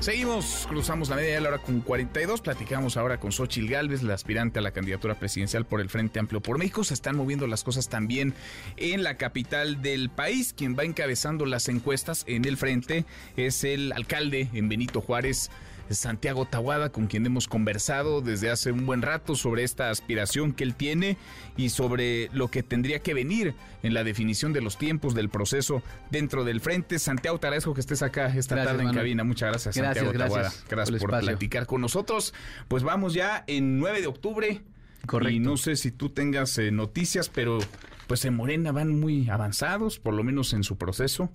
Seguimos, cruzamos la media la hora con 42. Platicamos ahora con Xochil Gálvez, la aspirante a la candidatura presidencial por el Frente Amplio por México. Se están moviendo las cosas también en la capital del país. Quien va encabezando las encuestas en el frente es el alcalde en Benito Juárez. Santiago Tahuada, con quien hemos conversado desde hace un buen rato sobre esta aspiración que él tiene y sobre lo que tendría que venir en la definición de los tiempos del proceso dentro del frente. Santiago, te agradezco que estés acá esta Gracias, tarde en Manuel. cabina. Muchas gracias, Gracias, Santiago gracias Tahuada. por Gracias platicar con nosotros. Pues vamos ya en 9 de octubre. Correcto. Y no sé si tú tengas eh, noticias, pero pues en Morena van muy avanzados, por lo menos en su proceso.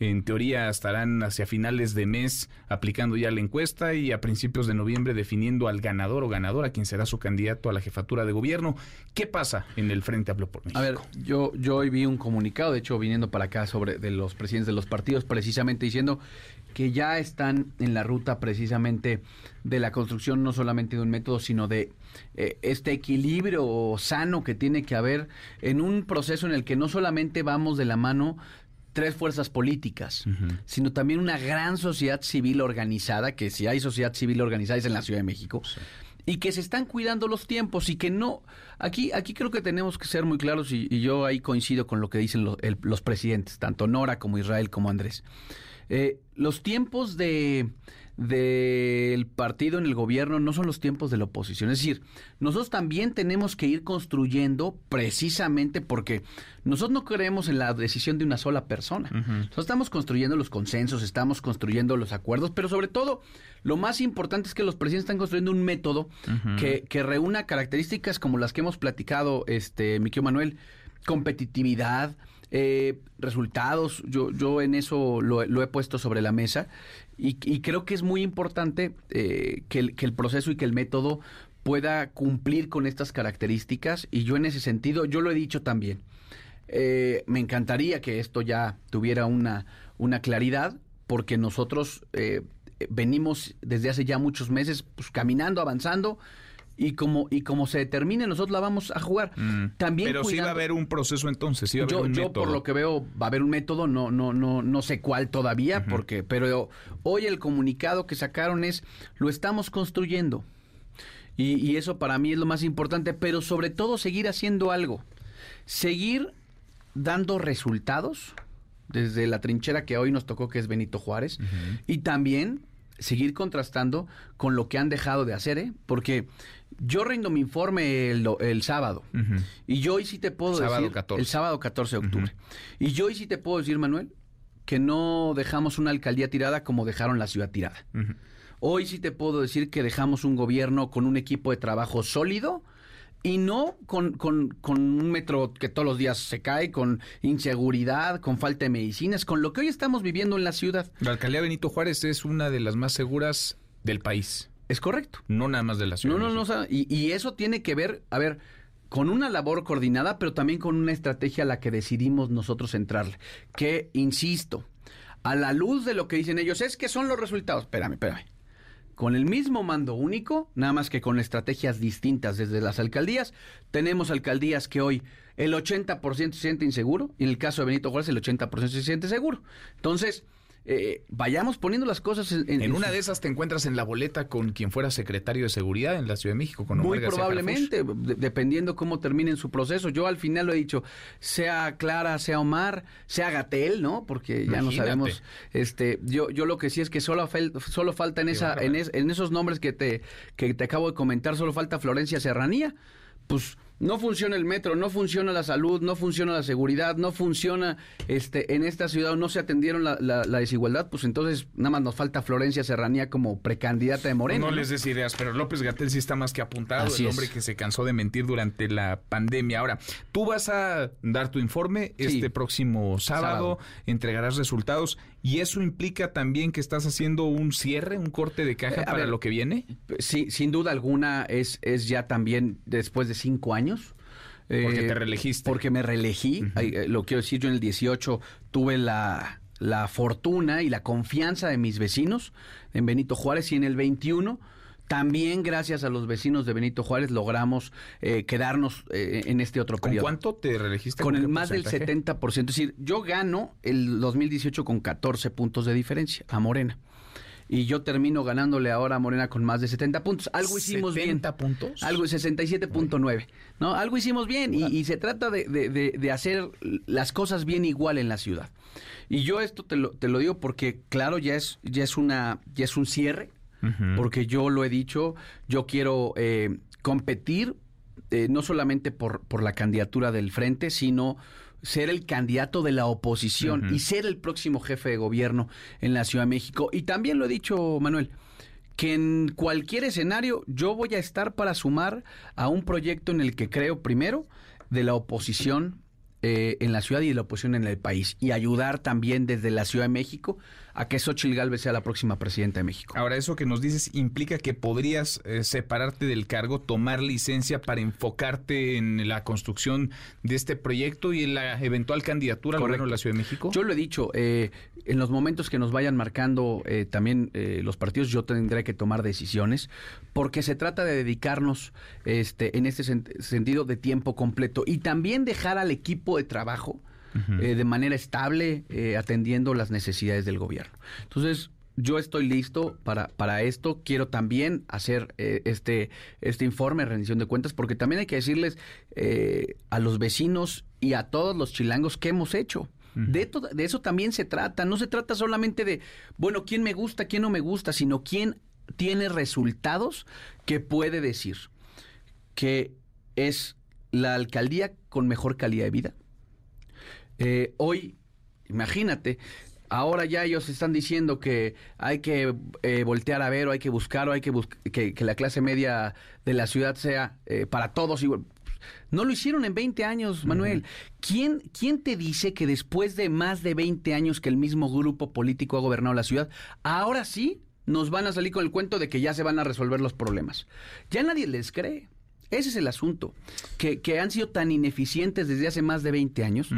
En teoría estarán hacia finales de mes aplicando ya la encuesta y a principios de noviembre definiendo al ganador o ganadora, quien será su candidato a la jefatura de gobierno. ¿Qué pasa en el Frente Amplio por México? A ver, yo, yo hoy vi un comunicado, de hecho, viniendo para acá sobre de los presidentes de los partidos, precisamente diciendo que ya están en la ruta precisamente de la construcción no solamente de un método, sino de eh, este equilibrio sano que tiene que haber en un proceso en el que no solamente vamos de la mano tres fuerzas políticas, sino también una gran sociedad civil organizada, que si hay sociedad civil organizada es en la Ciudad de México, y que se están cuidando los tiempos y que no... Aquí, aquí creo que tenemos que ser muy claros y, y yo ahí coincido con lo que dicen los, el- los presidentes, tanto Nora como Israel como Andrés. Eh, los tiempos de del partido en el gobierno no son los tiempos de la oposición. Es decir, nosotros también tenemos que ir construyendo precisamente porque nosotros no creemos en la decisión de una sola persona. Nosotros estamos construyendo los consensos, estamos construyendo los acuerdos, pero sobre todo lo más importante es que los presidentes están construyendo un método que, que, reúna características como las que hemos platicado, este, Miquel Manuel, competitividad, eh, resultados, yo, yo en eso lo, he puesto sobre la mesa. Y, creo que es muy importante eh, que, el, proceso y que el método pueda cumplir con estas características. Y yo en ese sentido, yo lo he dicho también, eh, me encantaría que esto ya tuviera una, una claridad porque nosotros venimos desde hace ya muchos meses pues, caminando, avanzando y como y como se determine nosotros la vamos a jugar. Mm. También Pero sí va a haber un proceso entonces, sí va a haber yo, un yo por lo que veo va a haber un método, no no no no sé cuál todavía porque pero hoy el comunicado que sacaron es lo estamos construyendo. Y, y eso para mí es lo más importante, pero sobre todo seguir haciendo algo. Seguir dando resultados desde la trinchera que hoy nos tocó que es Benito Juárez y también seguir contrastando con lo que han dejado de hacer, ¿eh? Porque yo rindo mi informe el, sábado. Y yo hoy sí te puedo decir... El sábado 14 de octubre. Y yo hoy sí te puedo decir, Manuel, que no dejamos una alcaldía tirada como dejaron la ciudad tirada. Hoy sí te puedo decir que dejamos un gobierno con un equipo de trabajo sólido y no con, con, con, un metro que todos los días se cae, con inseguridad, con falta de medicinas, con lo que hoy estamos viviendo en la ciudad. La alcaldía Benito Juárez es una de las más seguras del país. Es correcto. No nada más de la ciudad. No, no, no. Y, y eso tiene que ver, a ver, con una labor coordinada, pero también con una estrategia a la que decidimos nosotros entrarle. Que, insisto, a la luz de lo que dicen ellos, es que son los resultados. Espérame, espérame. Con el mismo mando único, nada más que con estrategias distintas desde las alcaldías, tenemos alcaldías que hoy el 80% se siente inseguro, y en el caso de Benito Juárez el 80% se siente seguro. Entonces, eh, vayamos poniendo las cosas en, en, una de esas te encuentras en la boleta con quien fuera secretario de seguridad en la Ciudad de México con muy probablemente dependiendo cómo termine su proceso. Yo al final lo he dicho sea Clara sea Omar sea Gatel no porque ya no sabemos este yo yo lo que sí es que solo solo falta en esa en, en esos nombres que te que te acabo de comentar solo falta Florencia Serranía. Pues no funciona el metro, no funciona la salud, no funciona la seguridad, no funciona este en esta ciudad, no se atendieron la, desigualdad, pues entonces nada más nos falta Florencia Serranía como precandidata de Moreno. No, les des ideas, pero López Gatel sí está más que apuntado, el hombre que se cansó de mentir durante la pandemia. Ahora, tú vas a dar tu informe este próximo sábado, entregarás resultados y eso implica también que estás haciendo un cierre, un corte de caja eh, para lo que viene. Sí, sin duda alguna es, es ya también después de cinco años porque te eh, reelegiste. Porque me reelegí. Eh, lo quiero decir, yo en el 18 tuve la, la fortuna y la confianza de mis vecinos en Benito Juárez y en el 21 también gracias a los vecinos de Benito Juárez logramos eh, quedarnos en este otro periodo. ¿Con cuánto te reelegiste? Con el más del 70%. Es decir, yo gano el 2018 con 14 puntos de diferencia a Morena y yo termino ganándole ahora a Morena con más de 70 puntos. Algo hicimos bien. ¿70 puntos? Algo, 67.9. ¿no? Algo hicimos bien y, se trata de, hacer las cosas bien igual en la ciudad. Y yo esto te lo, te lo digo porque, claro, ya es, ya es, una, ya es un cierre, porque yo lo he dicho, yo quiero eh, competir eh, no solamente por, por la candidatura del frente, sino ser el candidato de la oposición y ser el próximo jefe de gobierno en la Ciudad de México. Y también lo he dicho, Manuel, que en cualquier escenario yo voy a estar para sumar a un proyecto en el que creo primero de la oposición eh, en la ciudad y de la oposición en el país y ayudar también desde la Ciudad de México a que Xochitl Galvez sea la próxima presidenta de México. Ahora, eso que nos dices implica que podrías eh, separarte del cargo, tomar licencia para enfocarte en la construcción de este proyecto y en la eventual candidatura al gobierno de la Ciudad de México. Yo lo he dicho, eh, en los momentos que nos vayan marcando eh, también los partidos, yo tendré que tomar decisiones, porque se trata de dedicarnos este, en este sentido de tiempo completo y también dejar al equipo de trabajo eh, de manera estable, eh, atendiendo las necesidades del gobierno. Entonces, yo estoy listo para, para esto. Quiero también hacer eh, este, este informe de rendición de cuentas, porque también hay que decirles a los vecinos y a todos los chilangos qué hemos hecho. De, de eso también se trata. No se trata solamente de, bueno, quién me gusta, quién no me gusta, sino quién tiene resultados que puede decir que es la alcaldía con mejor calidad de vida. Eh, hoy, imagínate, ahora ya ellos están diciendo que hay que eh, voltear a ver o hay que buscar o hay que, que, la clase media de la ciudad sea eh, para todos igual. No lo hicieron en 20 años, Manuel. ¿Quién, ¿Quién te dice que después de más de 20 años que el mismo grupo político ha gobernado la ciudad, ahora sí nos van a salir con el cuento de que ya se van a resolver los problemas? Ya nadie les cree. Ese es el asunto, que, que, han sido tan ineficientes desde hace más de 20 años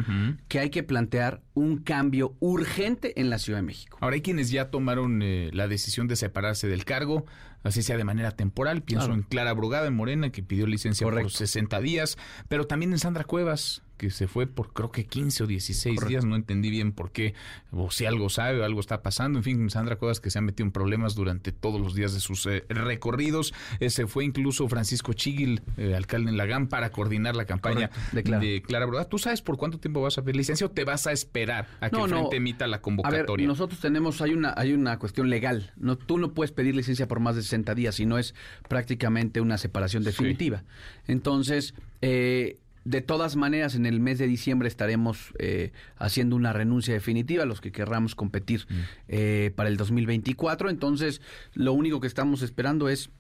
que hay que plantear un cambio urgente en la Ciudad de México. Ahora hay quienes ya tomaron eh, la decisión de separarse del cargo, así sea de manera temporal. Pienso en Clara Brugada, en Morena, que pidió licencia por 60 días, pero también en Sandra Cuevas, que se fue por creo que 15 o 16 días, no entendí bien por qué, o si algo sabe o algo está pasando. En fin, Sandra Cuevas que se ha metido en problemas durante todos los días de sus eh, recorridos. Eh, se fue incluso Francisco Chigil, eh, alcalde en Lagán, para coordinar la campaña de Clara. Brugada. ¿Tú sabes por cuánto tiempo vas a pedir licencia o te vas a esperar a que el Frente emita la convocatoria? nosotros tenemos, hay una, hay una cuestión legal. No, tú no puedes pedir licencia por más de 60 días, si no es prácticamente una separación definitiva. Entonces, eh, de todas maneras, en el mes de diciembre estaremos eh, haciendo una renuncia definitiva, los que querramos competir mm. eh, para el 2024. Entonces, lo único que estamos esperando es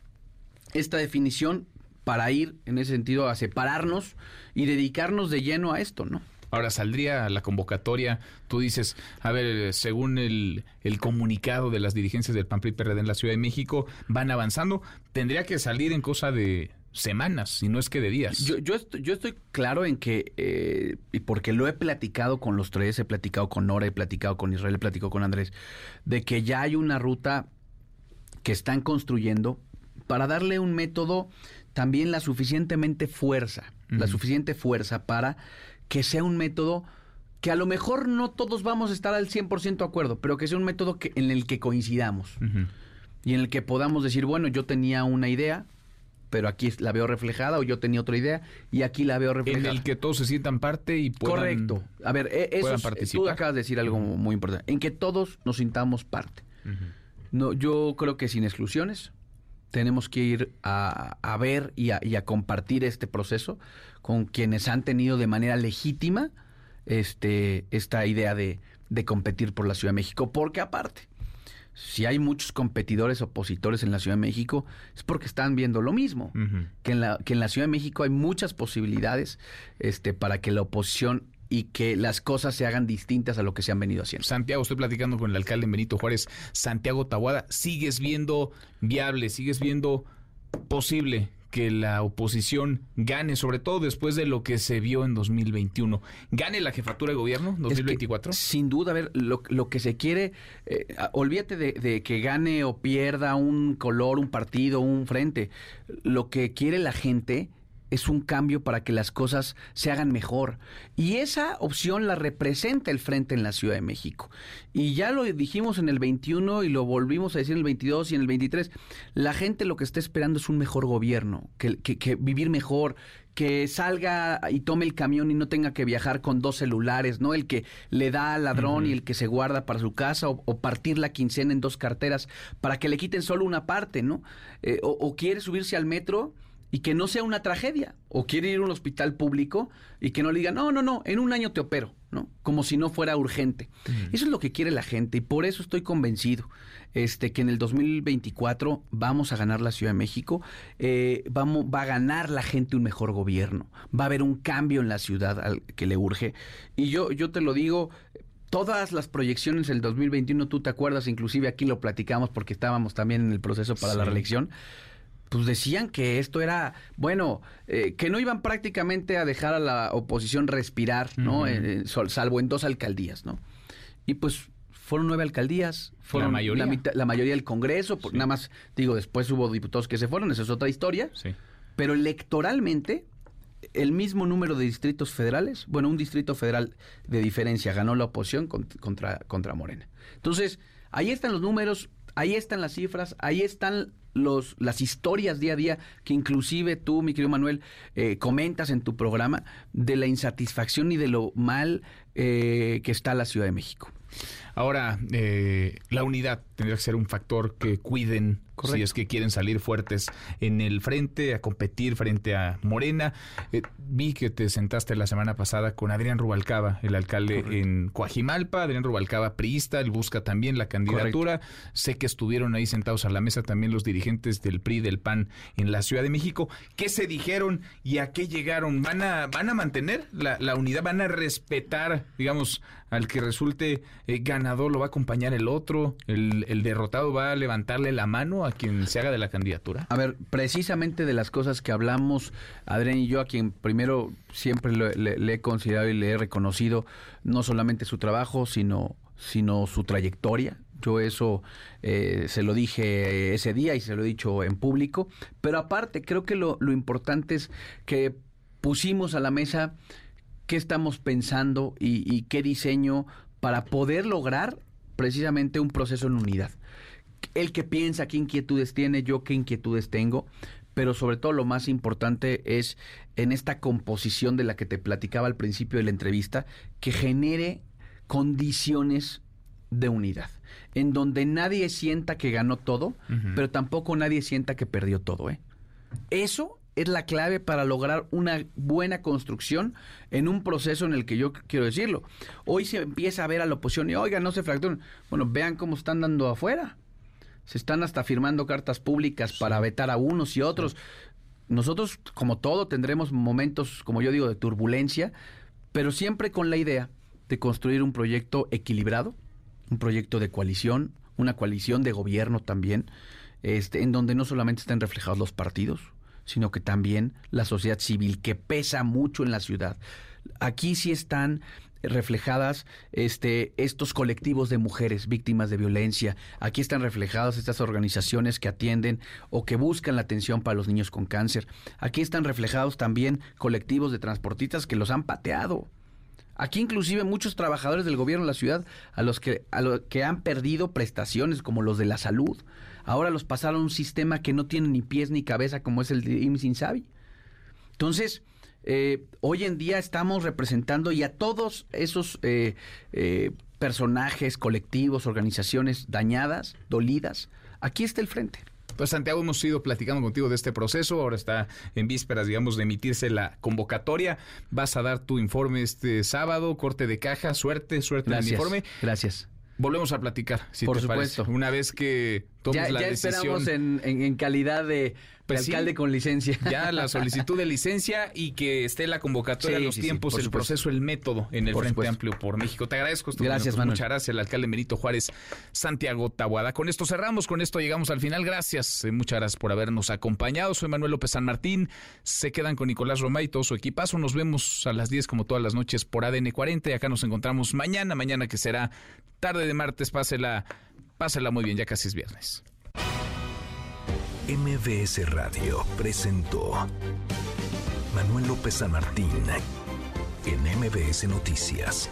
esta definición para ir, en ese sentido, a separarnos y dedicarnos de lleno a esto, ¿no? Ahora saldría la convocatoria, tú dices, a ver, según el, el comunicado de las dirigencias del PAN PRI PRD en la Ciudad de México, van avanzando, tendría que salir en cosa de semanas, si no es que de días. Yo, yo, estoy, yo estoy claro en que, eh, y porque lo he platicado con los tres, he platicado con Nora, he platicado con Israel, he platicado con Andrés, de que ya hay una ruta que están construyendo para darle un método también la suficientemente fuerza, la suficiente fuerza para que sea un método que a lo mejor no todos vamos a estar al 100% de acuerdo, pero que sea un método que, en el que coincidamos. Y en el que podamos decir, bueno, yo tenía una idea, pero aquí la veo reflejada o yo tenía otra idea y aquí la veo reflejada. En el que todos se sientan parte y puedan Correcto. A ver, e, eso tú acabas de decir algo muy importante. En que todos nos sintamos parte. No, yo creo que sin exclusiones tenemos que ir a, ver y a, y a, compartir este proceso con quienes han tenido de manera legítima este, esta idea de, de competir por la Ciudad de México. Porque aparte, si hay muchos competidores opositores en la Ciudad de México, es porque están viendo lo mismo, que, en la, que en la Ciudad de México hay muchas posibilidades este, para que la oposición y que las cosas se hagan distintas a lo que se han venido haciendo. Santiago, estoy platicando con el alcalde Benito Juárez, Santiago Tahuada, ¿sigues viendo viable, sigues viendo posible que la oposición gane, sobre todo después de lo que se vio en 2021. ¿Gane la jefatura de gobierno 2024? sin duda, a ver, lo, que se quiere, eh, olvídate de, de, que gane o pierda un color, un partido, un frente. Lo que quiere la gente es un cambio para que las cosas se hagan mejor. Y esa opción la representa el Frente en la Ciudad de México. Y ya lo dijimos en el 21 y lo volvimos a decir en el 22 y en el 23. La gente lo que está esperando es un mejor gobierno, que, que, vivir mejor, que salga y tome el camión y no tenga que viajar con dos celulares, ¿no? El que le da al ladrón y el que se guarda para su casa o, partir la quincena en dos carteras para que le quiten solo una parte, ¿no? Eh, o, o quiere subirse al metro y que no sea una tragedia. O quiere ir a un hospital público y que no le digan, no, no, no, en un año te opero, ¿no? Como si no fuera urgente. Eso es lo que quiere la gente y por eso estoy convencido este, que en el 2024 vamos a ganar la Ciudad de México, eh, vamos, va a ganar la gente un mejor gobierno, va a haber un cambio en la ciudad al que le urge. Y yo, yo te lo digo, todas las proyecciones del 2021, tú te acuerdas, inclusive aquí lo platicamos porque estábamos también en el proceso para la reelección pues decían que esto era, bueno, eh, que no iban prácticamente a dejar a la oposición respirar, ¿no? Eh, salvo en dos alcaldías, ¿no? Y pues fueron nueve alcaldías, fueron la mayoría, la, mayoría del Congreso, nada más, digo, después hubo diputados que se fueron, esa es otra historia, sí. pero electoralmente el mismo número de distritos federales, bueno, un distrito federal de diferencia ganó la oposición contra, contra Morena. Entonces, ahí están los números, ahí están las cifras, ahí están los, las historias día a día que inclusive tú, mi querido Manuel, eh, comentas en tu programa de la insatisfacción y de lo mal eh, que está la Ciudad de México. Ahora, eh, la unidad tendría que ser un factor que cuiden si es que quieren salir fuertes en el frente, a competir frente a Morena. Eh, vi que te sentaste la semana pasada con Adrián Rubalcaba, el alcalde en Coajimalpa. Adrián Rubalcaba, priista, él busca también la candidatura. Sé que estuvieron ahí sentados a la mesa también los dirigentes del PRI, del PAN en la Ciudad de México. ¿Qué se dijeron y a qué llegaron? ¿Van a, van a mantener la, la unidad? ¿Van a respetar, digamos, al que resulte eh, ganador lo va a acompañar el otro, el, derrotado va a levantarle la mano a quien se haga de la candidatura? A ver, precisamente de las cosas que hablamos, Adrián y yo, a quien primero siempre le, he considerado y le he reconocido no solamente su trabajo, sino, sino su trayectoria, yo eso eh, se lo dije ese día y se lo he dicho en público. Pero aparte, creo que lo, importante es que pusimos a la mesa qué estamos pensando y, qué diseño para poder lograr precisamente un proceso en unidad. El que piensa qué inquietudes tiene, yo qué inquietudes tengo, pero sobre todo lo más importante es en esta composición de la que te platicaba al principio de la entrevista, que genere condiciones de unidad, en donde nadie sienta que ganó todo, uh -huh. pero tampoco nadie sienta que perdió todo. ¿eh? Eso es la clave para lograr una buena construcción en un proceso en el que yo quiero decirlo. Hoy se empieza a ver a la oposición y, oiga, no se fracturen. Bueno, vean cómo están dando afuera. Se están hasta firmando cartas públicas sí. para vetar a unos y otros. Sí. Nosotros, como todo, tendremos momentos, como yo digo, de turbulencia, pero siempre con la idea de construir un proyecto equilibrado, un proyecto de coalición, una coalición de gobierno también, este, en donde no solamente estén reflejados los partidos, sino que también la sociedad civil, que pesa mucho en la ciudad. Aquí sí están reflejadas este, estos colectivos de mujeres víctimas de violencia. Aquí están reflejadas estas organizaciones que atienden o que buscan la atención para los niños con cáncer. Aquí están reflejados también colectivos de transportistas que los han pateado. Aquí inclusive muchos trabajadores del gobierno de la ciudad a los que, a los que han perdido prestaciones como los de la salud. Ahora los pasaron a un sistema que no tiene ni pies ni cabeza como es el de IMSS Insabi. Entonces, eh, hoy en día estamos representando y a todos esos eh, eh, personajes, colectivos, organizaciones dañadas, dolidas, aquí está el frente. Pues Santiago, hemos ido platicando contigo de este proceso, ahora está en vísperas, digamos, de emitirse la convocatoria. Vas a dar tu informe este sábado, corte de caja, suerte, suerte Gracias. en el informe. Gracias. Volvemos a platicar, si Por te supuesto. parece. Una vez que tomes ya, la ya decisión. esperamos en, en, en calidad de, Pues de sí. alcalde con licencia. Ya la solicitud de licencia y que esté la convocatoria, Sí, los sí, tiempos, el supuesto. proceso, el método en el Por Frente supuesto. Amplio por México. Te agradezco. estos Gracias, minutos. Manuel. Muchas gracias, el alcalde Benito Juárez, Santiago Tabuada. Con esto cerramos, con esto llegamos al final. Gracias, eh, muchas gracias por habernos acompañado. Soy Manuel López San Martín. Se quedan con Nicolás Romay y todo su equipazo. Nos vemos a las 10 como todas las noches por ADN 40 y acá nos encontramos mañana, mañana que será tarde de martes. Pásela, pásela muy bien, ya casi es viernes. MBS Radio presentó Manuel López San Martín en MBS Noticias.